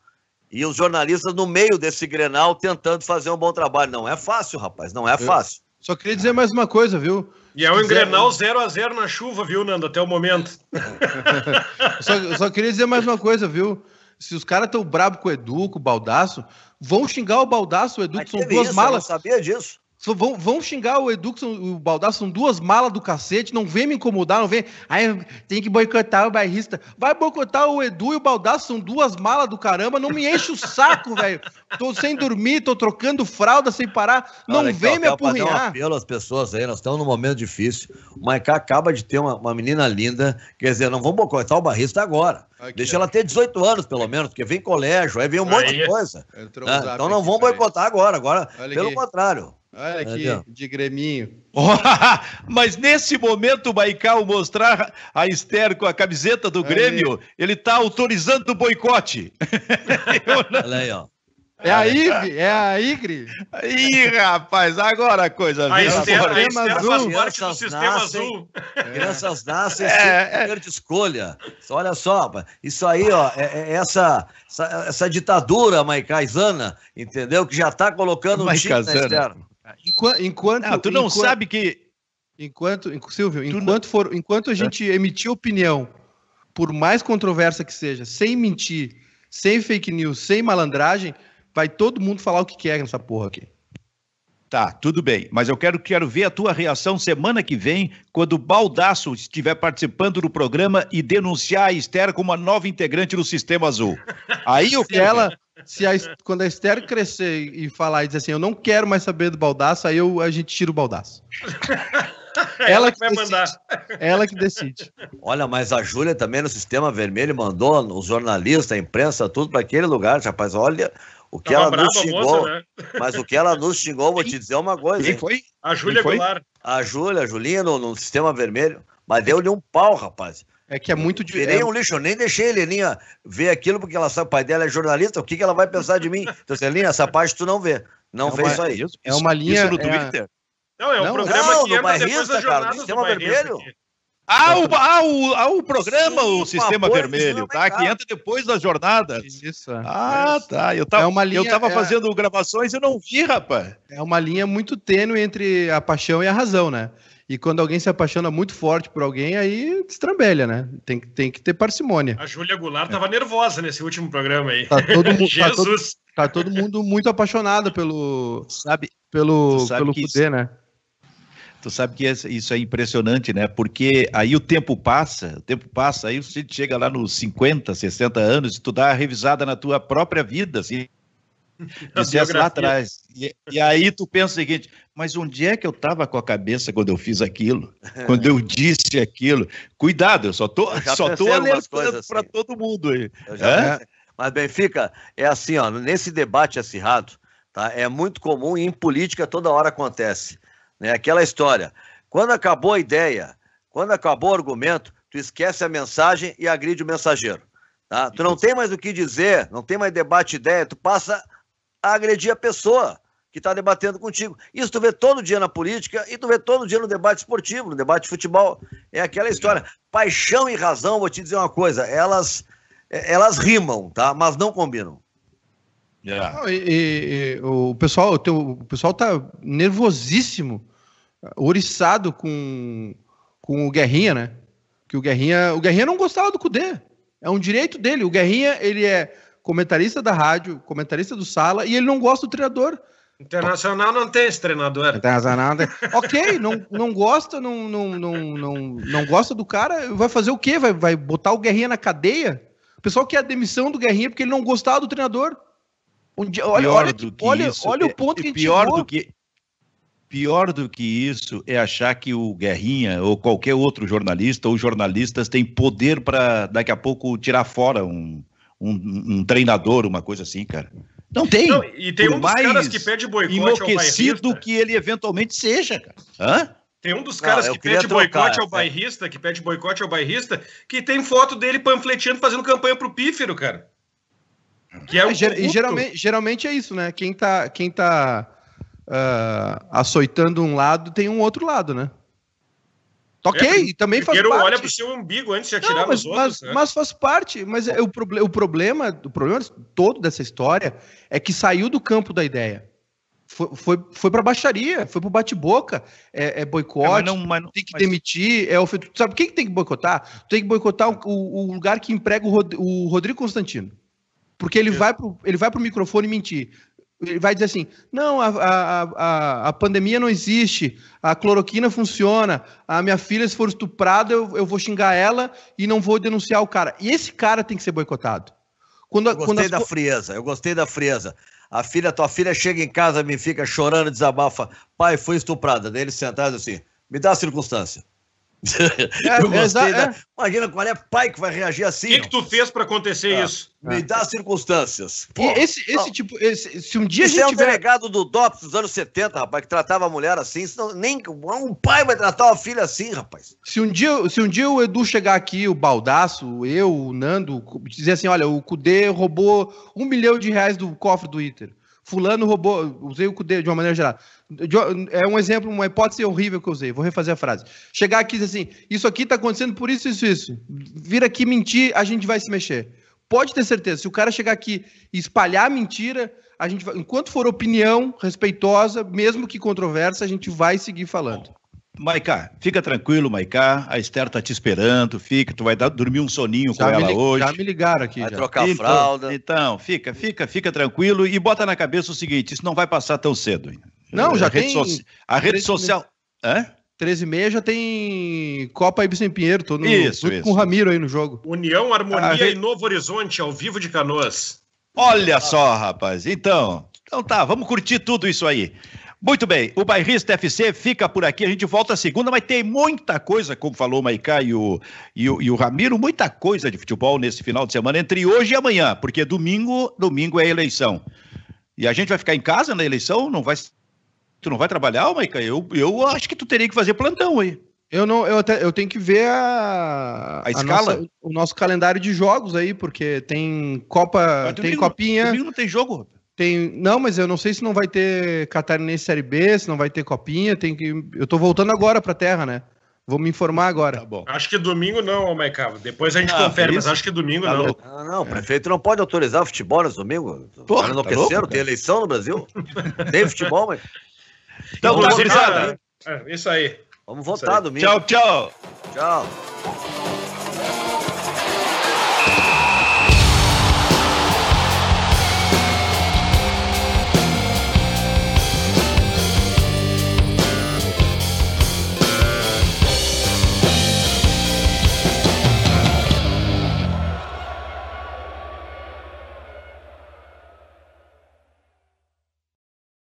E os jornalistas no meio desse grenal tentando fazer um bom trabalho. Não é fácil, rapaz, não é fácil. Eu só queria dizer mais uma coisa, viu? E é um Grenal 0 a 0 na chuva, viu, Nando, até o momento. só, só queria dizer mais uma coisa, viu? Se os caras estão brabo com o Edu, com o Baldaço, vão xingar o Baldaço, o Edu, que são duas isso, malas. Eu não sabia disso. Vão, vão xingar o Edu, o Baldaço, são duas malas do cacete, não vem me incomodar, não vem. Aí tem que boicotar o bairrista. Vai boicotar o Edu e o Baldaço, são duas malas do caramba, não me enche o saco, velho. Tô sem dormir, tô trocando fralda sem parar, não Olha, vem me apurrinhar. Um apelo às pessoas aí, nós estamos num momento difícil. O Maicá acaba de ter uma, uma menina linda, quer dizer, não vamos boicotar o barrista agora. Aqui, Deixa ela ter 18 anos, pelo menos, porque vem colégio, aí vem um aí, monte de coisa. Né? Então não vamos boicotar agora, agora, Olha pelo aqui. contrário. Olha aqui, de greminho. mas nesse momento o Baikal mostrar a Esther com a camiseta do Grêmio, ele está autorizando o boicote. Olha aí, ó. É a IG, é a IG. Ih, rapaz, agora a coisa a Esther, a Esther faz parte do sistema nascem, azul. Crianças nascem é, sem poder de escolha. Olha só, isso aí, ó, é, é essa, essa, essa, ditadura maicaizana, entendeu? Que já está colocando um time na Esther. Enquanto, enquanto, não, tu não enquanto, sabe que. Enquanto, Silvio, enquanto, for, enquanto a gente emitir opinião, por mais controversa que seja, sem mentir, sem fake news, sem malandragem, vai todo mundo falar o que quer nessa porra aqui. Tá, tudo bem, mas eu quero, quero ver a tua reação semana que vem, quando o Baldaço estiver participando do programa e denunciar a Esther como uma nova integrante do Sistema Azul. Aí eu se ela, se a, quando a Esther crescer e falar e dizer assim, eu não quero mais saber do Baldaço, aí eu, a gente tira o Baldaço. ela, que vai decide. mandar. Ela que decide. Olha, mas a Júlia também no Sistema Vermelho mandou os jornalistas, a imprensa, tudo para aquele lugar, rapaz. Olha, o que Tava ela nos xingou, moça, né? mas o que ela nos xingou, vou te dizer uma coisa. Quem foi? A Júlia Goulart. A Júlia, a Julinha no, no, sistema vermelho, mas deu-lhe um pau, rapaz. É que é muito diferente. Tirei um lixo, eu nem deixei a Heleninha ver aquilo, porque ela sabe, o pai dela é jornalista, o que, que ela vai pensar de mim? Então, Heleninha, essa parte tu não vê. Não é vê uma, isso aí. É uma linha. Isso no Twitter. É... Não, é um não, programa não, que entra bairrista, depois das jornadas cara, sistema vermelho. Aqui. Ah, o, ah, o, ah, o programa, Sim, o Sistema Vermelho, tá? Que entra depois das jornadas. Isso. Ah, é. tá. Eu tava, é uma linha, eu tava é, fazendo gravações e não vi, rapaz. É uma linha muito tênue entre a paixão e a razão, né? E quando alguém se apaixona muito forte por alguém, aí estrambelha, né? Tem, tem que ter parcimônia. A Júlia Goulart é. tava nervosa nesse último programa aí. Tá todo mundo, Jesus! Tá todo, tá todo, mundo muito apaixonado pelo, sabe, pelo, sabe pelo Cudê, né? Tu sabe que isso é impressionante, né? Porque aí o tempo passa, o tempo passa, aí você chega lá nos 50, 60 anos e tu dá a revisada na tua própria vida, assim. Dissesse lá atrás. E, e, aí tu pensa o seguinte, mas onde é que eu estava com a cabeça quando eu fiz aquilo? Quando eu disse aquilo? Cuidado, eu só tô, eu só tô alertando para assim. todo mundo aí. É? Mas, Benfica, é assim, ó, nesse debate acirrado, tá? É muito comum e em política toda hora acontece né? Aquela história. Quando acabou a ideia, quando acabou o argumento, tu esquece a mensagem e agride o mensageiro. Tá? Tu não tem mais o que dizer, não tem mais debate ideia, tu passa a agredir a pessoa que está debatendo contigo. Isso tu vê todo dia na política e tu vê todo dia no debate esportivo, no debate de futebol. É aquela história. Paixão e razão, vou te dizer uma coisa, elas, elas rimam, tá? Mas não combinam. Yeah. Não, e, e, o pessoal, o, teu, o pessoal tá nervosíssimo oriçado com, com o Guerrinha, né? Que o Guerrinha, o Guerrinha não gostava do Cudê. É um direito dele. O Guerrinha, ele é comentarista da rádio, comentarista do Sala, e ele não gosta do treinador. Internacional não tem esse treinador. Internacional tem. ok, não, não gosta, não, não, não, não, não gosta do cara, vai fazer o quê? Vai, vai botar o Guerrinha na cadeia? O pessoal quer a demissão do Guerrinha porque ele não gostava do treinador. Dia, olha, olha, olha, isso, olha o ponto é, que a gente pior chegou. do que Pior do que isso é achar que o Guerrinha ou qualquer outro jornalista ou jornalistas têm poder para daqui a pouco tirar fora um, um, um, treinador, uma coisa assim, cara. Não tem. Não, e tem Por um dos caras que pede boicote enlouquecido que ele eventualmente seja, cara. Hã? Tem um dos caras que pede boicote ao é. bairrista, que pede boicote ao bairrista, que tem foto dele panfleteando fazendo campanha pro pífero, cara. Que é, é e geralmente, geralmente é isso, né? Quem tá, quem tá uh, açoitando um lado, tem um outro lado, né? Ok, é, também faz parte. olha pro seu umbigo antes de atirar Não, mas, nos outros. Mas, né? mas faz parte. Mas é, o, proble o, problema, o problema todo dessa história é que saiu do campo da ideia. Foi, foi, foi para baixaria, foi pro bate-boca, é, é boicote, é, não, não, tem que mas... demitir, é o Sabe quem que tem que boicotar? Tem que boicotar o, o lugar que emprega o, Rod o Rodrigo Constantino. Porque ele, vai pro, ele vai pro microfone mentir. Ele vai dizer assim: não, a, a, a, a, pandemia não existe, a cloroquina funciona, a minha filha, se for estuprada, eu, eu vou xingar ela e não vou denunciar o cara. E esse cara tem que ser boicotado. Quando, eu gostei quando as... da frieza, eu gostei da frieza. A filha, tua filha chega em casa, me fica chorando, desabafa, pai, foi estuprada. Daí ele sentado assim, me dá a circunstância. É, eu gostei da... é. Imagina qual é pai que vai reagir assim. O que, que tu fez para acontecer é. isso? Me dá circunstâncias. Pô, esse, esse tipo, esse, se um dia Isso a gente é um tiver... delegado do DOPS dos anos 70, rapaz, que tratava a mulher assim, senão nem um pai vai tratar uma filha assim, rapaz. Se um dia, se um dia o Edu chegar aqui, o Baldaço, eu, o Nando, dizer assim, olha, o Cudê roubou um milhão de reais do cofre do Inter. Fulano roubou, usei o Cudê de uma maneira geral. É um exemplo, uma hipótese horrível que eu usei. Vou refazer a frase. Chegar aqui e dizer assim: isso aqui está acontecendo por isso, isso, isso. Vir aqui mentir, a gente vai se mexer. pode ter certeza, se o cara chegar aqui e espalhar mentira, a gente vai, enquanto for opinião respeitosa, mesmo que controversa, a gente vai seguir falando. Maiká, fica tranquilo, Maiká. A Esther tá te esperando. Fica, tu vai dar, dormir um soninho já com ela hoje. Já me ligaram aqui. Vai já. trocar então, fralda. Então, fica, fica, fica tranquilo e bota na cabeça o seguinte: isso não vai passar tão cedo. Não, já a tem. Rede so... A rede social. Hã? 13 e meia já tem Copa Ibsen Pinheiro, todo isso, junto isso. com o Ramiro aí no jogo. União, Harmonia rede... e Novo Horizonte, ao vivo de Canoas. Olha só, rapaz. Então, então tá, vamos curtir tudo isso aí. Muito bem, o Bairrista FC fica por aqui, a gente volta segunda, mas tem muita coisa, como falou o Maicá e o, e, o, e o Ramiro, muita coisa de futebol nesse final de semana, entre hoje e amanhã, porque domingo, domingo é eleição. E a gente vai ficar em casa na eleição? Não vai, tu não vai trabalhar, Maicá? Eu, eu acho que tu teria que fazer plantão aí. Eu não, eu, até, eu tenho que ver a, a escala, nossa, o nosso calendário de jogos aí, porque tem Copa, tem domingo, Copinha. Domingo não tem jogo. Tem, não, mas eu não sei se não vai ter Catarinense Série B, se não vai ter Copinha, tem que eu tô voltando agora pra terra, né? Vou me informar agora. Tá bom. Acho que domingo não, Maicava. Depois a gente ah, confere, mas acho que domingo tá não. Não, Ah, não, o prefeito não pode autorizar o futebol nesse domingo. Porra, tá enlouqueceram, tem eleição no Brasil. tem futebol, mas. Então, vamos é, isso aí. Vamos votar domingo. Tchau, tchau. Tchau.